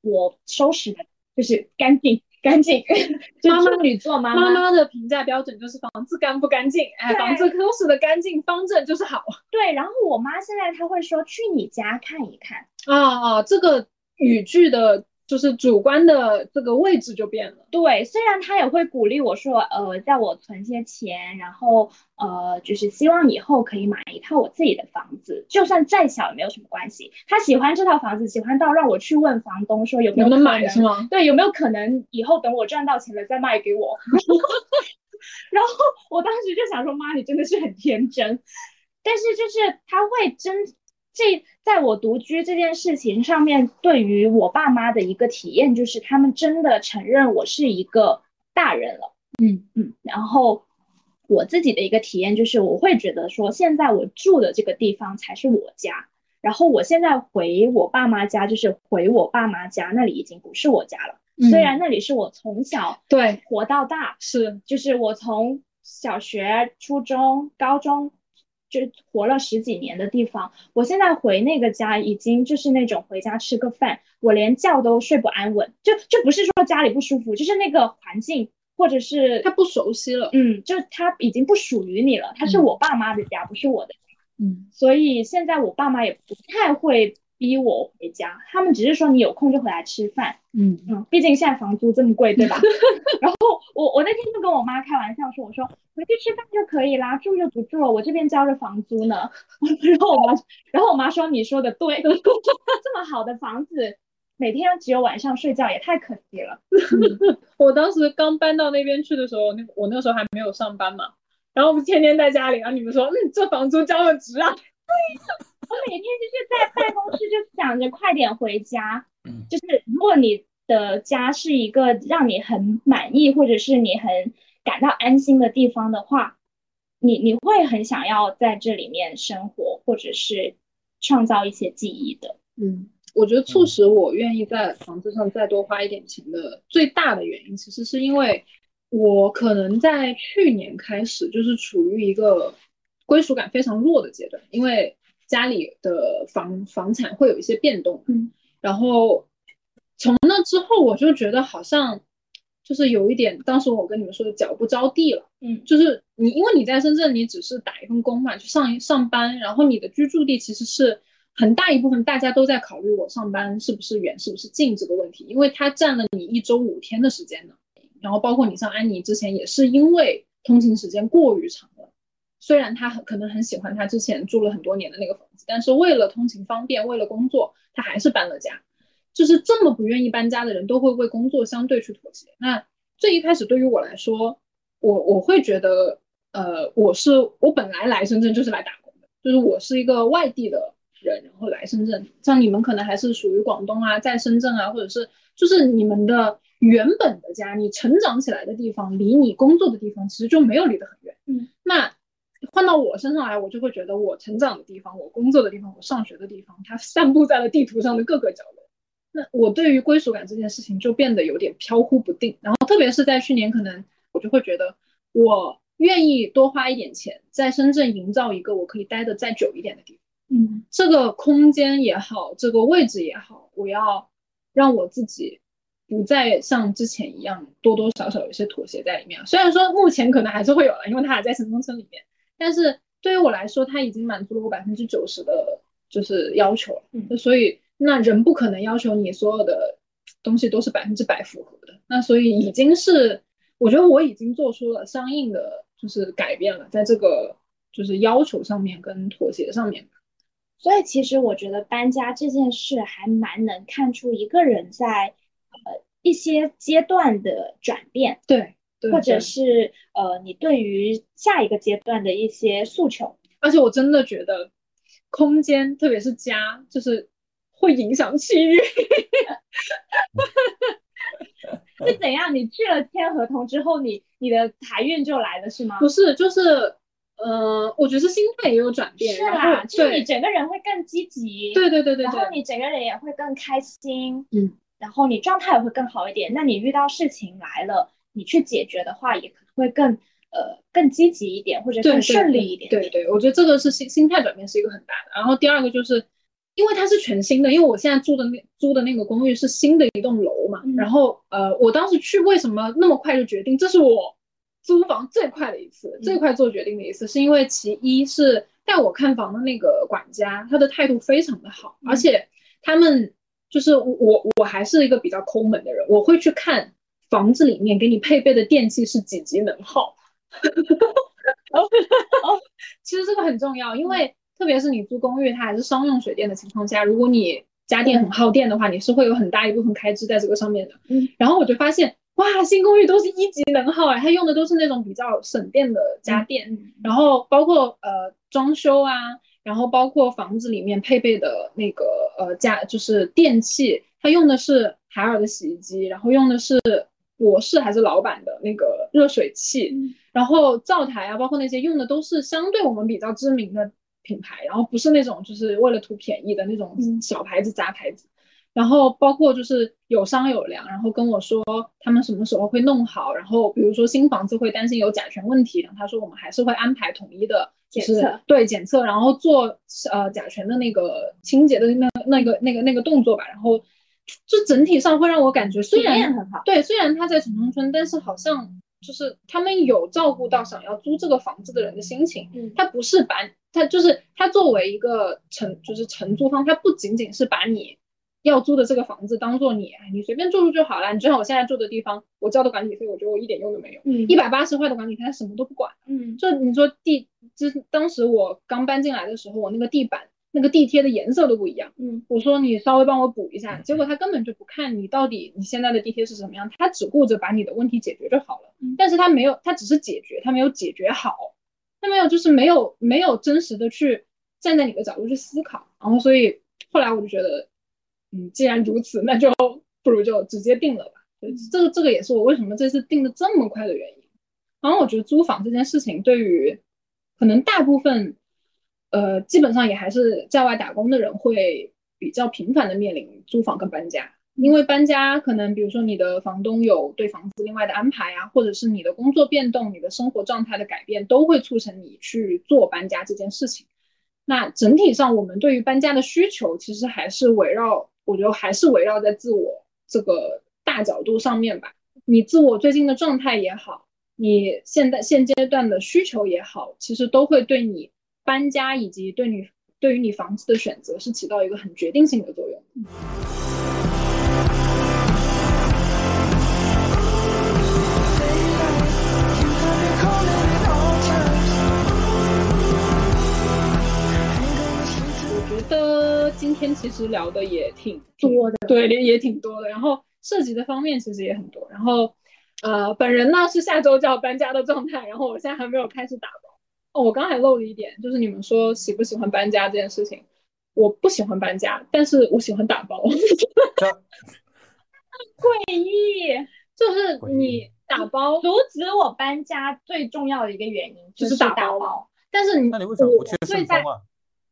我收拾的就是干净干净，[LAUGHS] 就妈妈处女座妈妈妈的评价标准就是房子干不干净，哎，房子收拾的干净方正就是好。对。然后我妈现在她会说去你家看一看，啊啊，这个语句的，就是主观的这个位置就变了。对，虽然他也会鼓励我说，呃，叫我存些钱，然后呃，就是希望以后可以买一套我自己的房子，就算再小也没有什么关系。他喜欢这套房子，喜欢到让我去问房东说有没有能买可能是吗？对，有没有可能以后等我赚到钱了再卖给我？[LAUGHS] [LAUGHS] 然后我当时就想说，妈，你真的是很天真。但是就是他会真这在我独居这件事情上面，对于我爸妈的一个体验就是，他们真的承认我是一个大人了。嗯嗯，然后我自己的一个体验就是，我会觉得说，现在我住的这个地方才是我家。然后我现在回我爸妈家，就是回我爸妈家，那里已经不是我家了。虽然那里是我从小对，活到大，是就是我从小学、初中、高中就活了十几年的地方，我现在回那个家，已经就是那种回家吃个饭，我连觉都睡不安稳，就就不是说家里不舒服，就是那个环境或者是他不熟悉了。嗯，就他已经不属于你了，他是嗯。我爸妈的家，不是我的家，嗯。所以现在我爸妈也不太会逼我回家，他们只是说你有空就回来吃饭。嗯嗯，毕竟现在房租这么贵，对吧？[LAUGHS] [LAUGHS] 然后我我那天就跟我妈开玩笑说，我说回去吃饭就可以啦，住就不住了，我这边交着房租呢。[LAUGHS] 然后我妈，然后我妈说你说的对，这么好的房子，每天只有晚上睡觉也太可惜了。我当时刚搬到那边去的时候，那我那个时候还没有上班嘛，然后我们天天在家里，然后你们说，嗯，这房租交的值啊。我每天就是在办公室就想着快点回家嗯，就是如果你的家是一个让你很满意，或者是你很感到安心的地方的话，你你会很想要在这里面生活，或者是创造一些记忆的。嗯，我觉得促使我愿意在房子上再多花一点钱的最大的原因，其实是因为我可能在去年开始就是处于一个归属感非常弱的阶段，因为家里的房房产会有一些变动，嗯，然后从那之后我就觉得好像就是有一点，当时我跟你们说的脚不着地了。嗯就是你，因为你在深圳，你只是打一份工嘛，去上一上班，然后你的居住地其实是很大一部分大家都在考虑我上班是不是远，是不是近这个问题，因为它占了你一周五天的时间呢。然后包括你上安妮之前也是因为通勤时间过于长了，虽然他很可能很喜欢他之前住了很多年的那个房子，但是为了通勤方便，为了工作，他还是搬了家。就是这么不愿意搬家的人，都会为工作相对去妥协。那最一开始对于我来说，我我会觉得，呃，我是我本来来深圳就是来打工的，就是我是一个外地的人，然后来深圳。像你们可能还是属于广东啊，在深圳啊，或者是就是你们的原本的家，你成长起来的地方，离你工作的地方其实就没有离得很远。嗯，那换到我身上来，我就会觉得我成长的地方、我工作的地方、我上学的地方，它散布在了地图上的各个角落。那我对于归属感这件事情就变得有点飘忽不定，然后特别是在去年，可能我就会觉得我愿意多花一点钱，在深圳营造一个我可以待的再久一点的地方。嗯这个空间也好，这个位置也好，我要让我自己不再像之前一样多多少少有些妥协在里面。虽然说目前可能还是会有了，因为它还在城中村里面，但是对于我来说，它已经满足了我百分之九十的就是要求了。嗯所以那人不可能要求你所有的东西都是百分之百符合的。那所以已经是，我觉得我已经做出了相应的就是改变了，在这个就是要求上面跟妥协上面。所以其实我觉得搬家这件事还蛮能看出一个人在呃一些阶段的转变，对，对或者是呃你对于下一个阶段的一些诉求。而且我真的觉得空间，特别是家，就是会影响气运。[LAUGHS] 是怎样？你去了签合同之后，你你的财运就来了是吗？不是，就是，呃，我觉得是心态也有转变，是啦，就是你，整个人会更积极，对对对对然后，你整个人也会更开心，嗯，然后你状态也会更好一点。那你遇到事情来了，你去解决的话，也可能会更呃更积极一点，或者更顺利一点。对对，我觉得这个是心心态转变是一个很大的。然后第二个就是，因为它是全新的，因为我现在住的那租的那个公寓是新的一栋楼嘛，嗯然后呃，我当时去为什么那么快就决定？这是我租房最快的一次，最快做决定的一次，是因为其一是带我看房的那个管家，他的态度非常的好，而且他们就是我我还是一个比较抠门的人，我会去看房子里面给你配备的电器是几级能耗。[LAUGHS] 其实这个很重要，因为特别是你租公寓，它还是商用水电的情况下，如果你家电很耗电的话，你是会有很大一部分开支在这个上面的。嗯，然后我就发现，哇，新公寓都是一级能耗哎，它用的都是那种比较省电的家电，嗯然后包括呃装修啊，然后包括房子里面配备的那个呃家就是电器，它用的是海尔的洗衣机，然后用的是博士还是老板的那个热水器，嗯。然后灶台啊，包括那些用的都是相对我们比较知名的品牌，然后不是那种就是为了图便宜的那种嗯。小牌子杂牌子。然后包括就是有商有量，然后跟我说他们什么时候会弄好，然后比如说新房子会担心有甲醛问题，然后他说我们还是会安排统一的，就是检测。对检测，然后做呃甲醛的那个清洁的那那个那个那个动作吧，然后就整体上会让我感觉虽然很好。对，虽然他在城中村，但是好像就是他们有照顾到想要租这个房子的人的心情。嗯他不是把他就是他作为一个承就是承租方，他不仅仅是把你要租的这个房子当做你哎你随便住住就好了。你就像我现在住的地方，我交的管理费，我觉得我一点用都没有，嗯一百八十块的管理费，他什么都不管。嗯就你说地，就是当时我刚搬进来的时候，我那个地板那个地贴的颜色都不一样。嗯我说你稍微帮我补一下，结果他根本就不看你到底你现在的地贴是什么样，他只顾着把你的问题解决就好了。嗯但是他没有，他只是解决，他没有解决好，他没有就是没有没有真实的去站在你的角度去思考。然后所以后来我就觉得，嗯，既然如此，那就不如就直接定了吧。对，这个这个也是我为什么这次定的这么快的原因。然后我觉得租房这件事情对于可能大部分，呃，基本上也还是在外打工的人会比较频繁的面临租房跟搬家，因为搬家可能比如说你的房东有对房子另外的安排啊，或者是你的工作变动、你的生活状态的改变，都会促成你去做搬家这件事情。那整体上，我们对于搬家的需求其实还是围绕，我觉得还是围绕在自我这个大角度上面吧。你自我最近的状态也好，你现在现阶段的需求也好，其实都会对你搬家以及对你对于你房子的选择是起到一个很决定性的作用。我觉得今天其实聊的也挺多的对，也也挺多的。然后涉及的方面其实也很多。然后，呃，本人呢是下周就要搬家的状态，然后我现在还没有开始打包。哦，我刚才漏了一点，就是你们说喜不喜欢搬家这件事情，我不喜欢搬家，但是我喜欢打包。[LAUGHS] 这 [LAUGHS] 诡异，就是你打包，阻止我搬家最重要的一个原因就是是打打包但是你那你为什么不去我会在顺丰啊？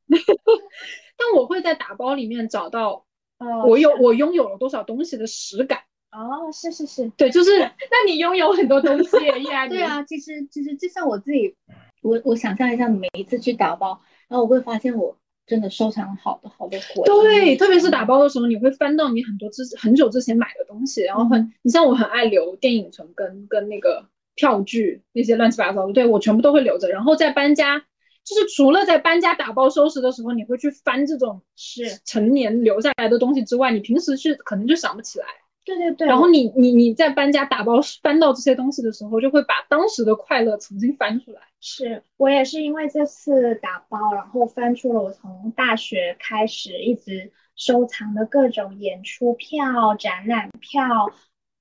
[LAUGHS] 但我会在打包里面找到哦我有我拥有了多少东西的实感。哦，是是是，对，就是那你拥有很多东西耶，依然对，啊，其实其实就像我自己，我我想象一下，每一次去打包，然后我会发现我真的收藏了好多好多回忆。对，特别是打包的时候，你会翻到你很多之很久之前买的东西，然后很，你像我很爱留电影存跟跟那个票据那些乱七八糟的，对我全部都会留着。然后在搬家，就是除了在搬家打包收拾的时候，你会去翻这种是，成年留下来的东西之外，你平时是可能就想不起来。对对对，然后你你你在搬家打包搬到这些东西的时候，就会把当时的快乐重新翻出来。是我也是因为这次打包，然后翻出了我从大学开始一直收藏的各种演出票、展览票，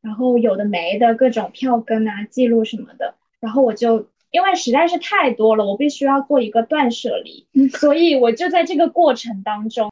然后有的没的各种票根啊、记录什么的，然后我就。因为实在是太多了，我必须要做一个断舍离，所以我就在这个过程当中，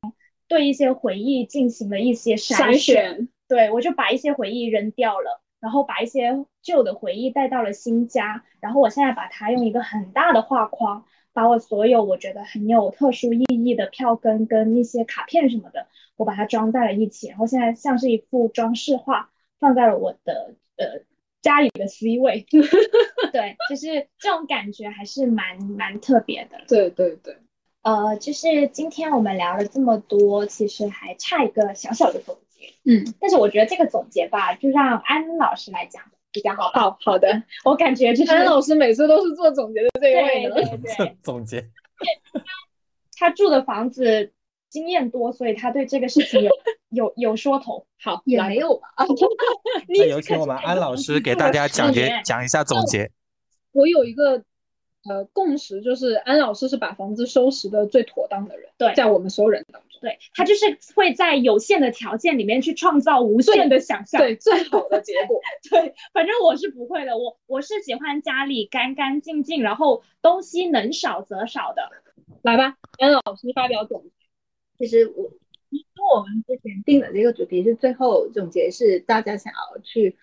对一些回忆进行了一些筛筛选，对，我就把一些回忆扔掉了，然后把一些旧的回忆带到了新家，然后我现在把它用一个很大的画框，把我所有我觉得很有特殊意义的票根跟一些卡片什么的，我把它装在了一起，然后现在像是一幅装饰画，放在了我的呃家里的 C 位，[LAUGHS] 对，就是这种感觉还是蛮蛮特别的。对对对，呃，就是今天我们聊了这么多，其实还差一个小小的总结。嗯，但是我觉得这个总结吧，就让安老师来讲比较好吧。好好的。我感觉就是安老师每次都是做总结的这一位对。对对，总结，他住的房子经验多，所以他对这个事情有 [LAUGHS] 有有说头。好，来也没有吧？[LAUGHS] 那有请我们安老师给大家讲解讲一下总结。我有一个呃共识，就是安老师是把房子收拾的最妥当的人，对在我们所有人当中，对他就是会在有限的条件里面去创造无限的想象。对最好的结果。[LAUGHS] 对，反正我是不会的，我我是喜欢家里干干净净，然后东西能少则少的。来吧，跟老师发表总结。其实我，因为我们之前定的这个主题是最后总结是大家想要去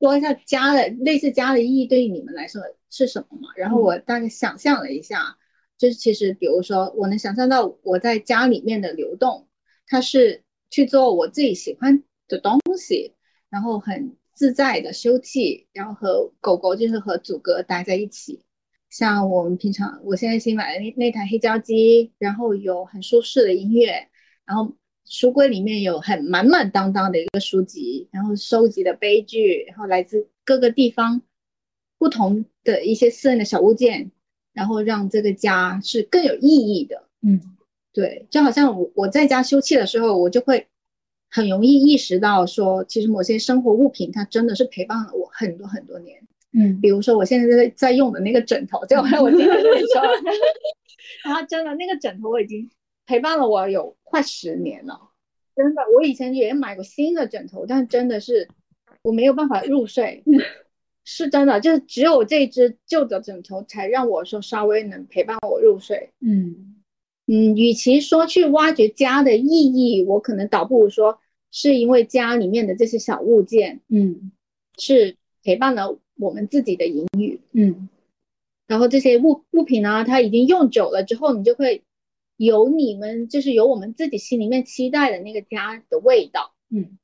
说一下家的类似家的意义对于你们来说是什么嘛？然后我大概想象了一下，就是其实比如说我能想象到我在家里面的流动，它是去做我自己喜欢的东西，然后很自在的休憩，然后和狗狗就是和祖哥待在一起。像我们平常，我现在新买的那那台黑胶机，然后有很舒适的音乐，然后书柜里面有很满满当当的一个书籍，然后收集的悲剧，然后来自各个地方不同的一些私人的小物件，然后让这个家是更有意义的。嗯，对，就好像我我在家休憩的时候，我就会很容易意识到说，其实某些生活物品它真的是陪伴了我很多很多年。嗯，比如说我现在在在用的那个枕头，就还我今天跟你说，[LAUGHS] 然后真的那个枕头我已经陪伴了我有快十年了，真的，我以前也买过新的枕头，但真的是我没有办法入睡，是真的，就是只有这只旧的枕头才让我说稍微能陪伴我入睡。嗯嗯，与其说去挖掘家的意义，我可能倒不如说是因为家里面的这些小物件嗯是陪伴了我们自己的隐语。嗯然后这些物物品呢，它已经用久了之后，你就会有你们就是有我们自己心里面期待的那个家的味道。嗯，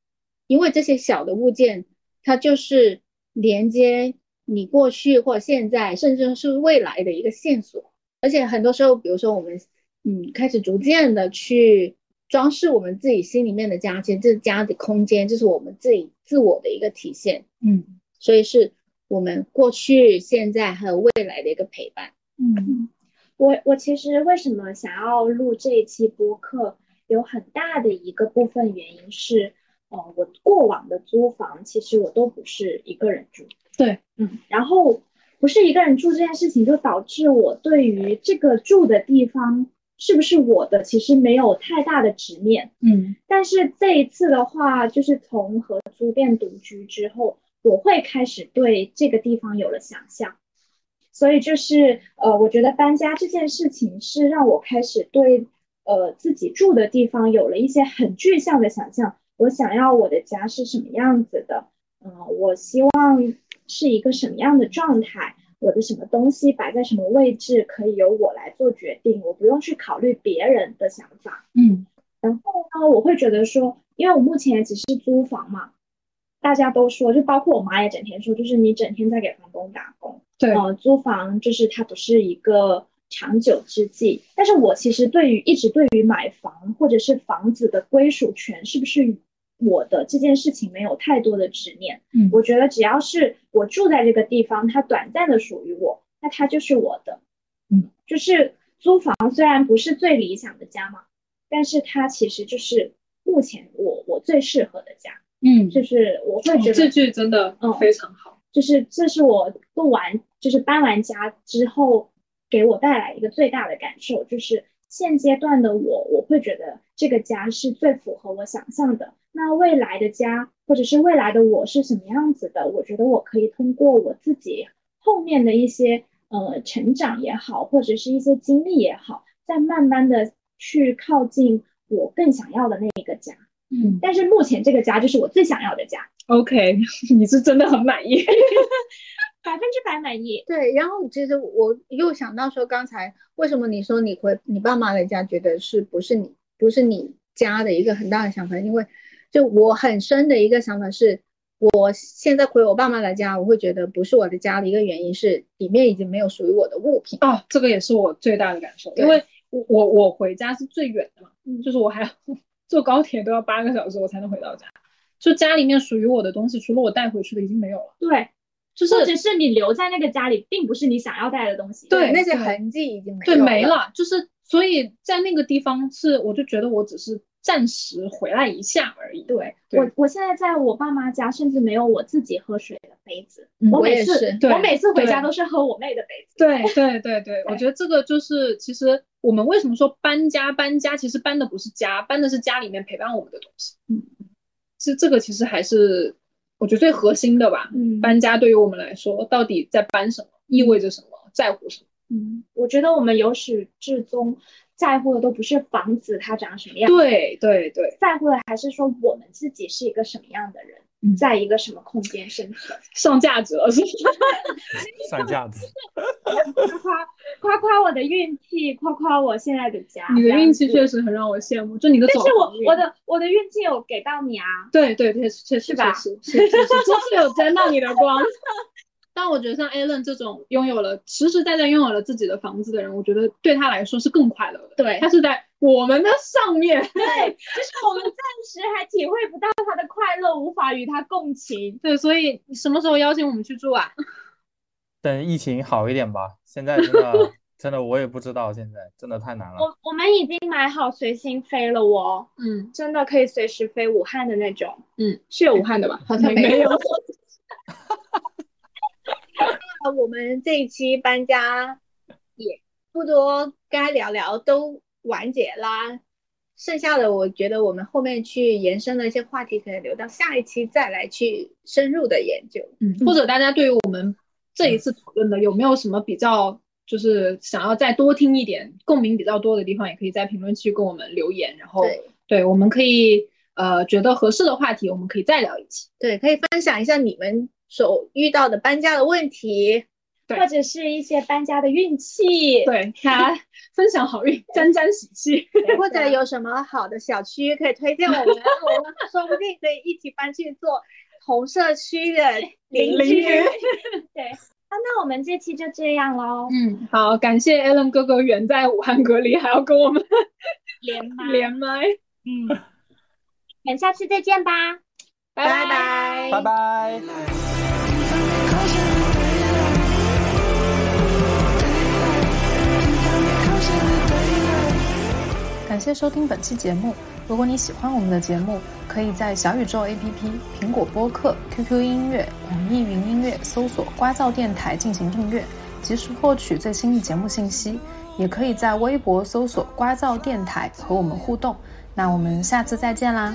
因为这些小的物件，它就是连接你过去或现在，甚至是未来的一个线索。而且很多时候，比如说我们嗯开始逐渐的去装饰我们自己心里面的家，其实这是家的空间，这是我们自己自我的一个体现。嗯所以是我们过去、现在还有未来的一个陪伴。嗯我我其实为什么想要录这一期播客，有很大的一个部分原因是，呃，我过往的租房其实我都不是一个人住，对，嗯，然后不是一个人住这件事情，就导致我对于这个住的地方是不是我的，其实没有太大的执念。嗯但是这一次的话，就是从合租变独居之后，我会开始对这个地方有了想象，所以就是呃，我觉得搬家这件事情是让我开始对呃自己住的地方有了一些很具象的想象。我想要我的家是什么样子的，嗯、我希望是一个什么样的状态，我的什么东西摆在什么位置可以由我来做决定，我不用去考虑别人的想法。嗯然后呢，我会觉得说，因为我目前只是租房嘛，大家都说，就包括我妈也整天说，就是你整天在给房东打工，对呃，租房就是它不是一个长久之计。但是我其实对于一直对于买房或者是房子的归属权是不是我的这件事情没有太多的执念。嗯我觉得只要是我住在这个地方，它短暂的属于我，那它就是我的。嗯，就是租房虽然不是最理想的家嘛，但是它其实就是目前我我最适合的家，嗯，就是我会觉得、哦这句真的嗯非常好。就是这是我录完就是搬完家之后给我带来一个最大的感受，就是现阶段的我，我会觉得这个家是最符合我想象的。那未来的家或者是未来的我是什么样子的？我觉得我可以通过我自己后面的一些呃成长也好，或者是一些经历也好，再慢慢的去靠近我更想要的那个家。嗯但是目前这个家就是我最想要的家，，OK，[LAUGHS] 你是真的很满意。[LAUGHS] 百分之百满意。对，然后其实我又想到说，刚才为什么你说你回你爸妈的家，觉得是不是你不是你家的一个很大的想法？因为就我很深的一个想法是，我现在回我爸妈的家，我会觉得不是我的家的一个原因是里面已经没有属于我的物品。哦，这个也是我最大的感受，因为我我我回家是最远的嘛，嗯就是我还要 [LAUGHS] 坐高铁都要八个小时我才能回到家，就家里面属于我的东西，除了我带回去的已经没有了，对，就是或者是你留在那个家里，并不是你想要带的东西。对那些痕迹已经没对没了，就是所以在那个地方是我就觉得我只是暂时回来一下而已，对对我，我现在在我爸妈家，甚至没有我自己喝水的杯子。嗯我我每次我每次回家都是喝我妹的杯子。对对对对，我觉得这个就是，其实我们为什么说搬家搬家，其实搬的不是家，搬的是家里面陪伴我们的东西。嗯，是这个其实还是我觉得最核心的吧。嗯。搬家对于我们来说，到底在搬什么，意味着什么，在乎什么？嗯，我觉得我们由始至终在乎的都不是房子它长什么样，对对对，在乎的还是说我们自己是一个什么样的人，嗯在一个什么空间生存。上价值了 [LAUGHS] 是吧？上价值。夸夸夸我的运气，夸夸我现在的家。你的运气确实很让我羡慕，就你的走但是我我的我的运气有给到你啊。对对对，确实是吧确实是是是，这是有沾到你的光。[LAUGHS] 但我觉得像 Alan 这种拥有了实实在在拥有了自己的房子的人，我觉得对他来说是更快乐的。对他是在我们的上面。对，就是我们暂时还体会不到他的快乐，无法与他共情。对，所以你什么时候邀请我们去住啊？[LAUGHS] 等疫情好一点吧。现在真的 [LAUGHS] 真的我也不知道，现在真的太难了。我我们已经买好随心飞了哦，嗯真的可以随时飞武汉的那种。嗯，是有武汉的吧？好像没没有 [LAUGHS] 我们这一期搬家也不多，该聊聊都完结啦。剩下的我觉得我们后面去延伸的一些话题，可以留到下一期再来去深入的研究。嗯，或者大家对于我们这一次讨论的有没有什么比较，就是想要再多听一点、共鸣比较多的地方，也可以在评论区跟我们留言，然后对对，我们可以呃觉得合适的话题，我们可以再聊一期。对，可以分享一下你们所遇到的搬家的问题。对或者是一些搬家的运气。对，大家分享好运，沾沾喜气。或者有什么好的小区可以推荐我们，我们说不定可以一起搬去做同社区的邻居。对，啊，那我们这期就这样喽，嗯，好，感谢 Alan 哥哥远在武汉隔离，还要跟我们连麦，连麦。嗯，我们下次再见吧，拜拜拜拜。感谢收听本期节目。如果你喜欢我们的节目，可以在小宇宙 APP、苹果播客、QQ 音乐、网易云音乐搜索“瓜噪电台”进行订阅，及时获取最新的节目信息。也可以在微博搜索“瓜噪电台”和我们互动。那我们下次再见啦！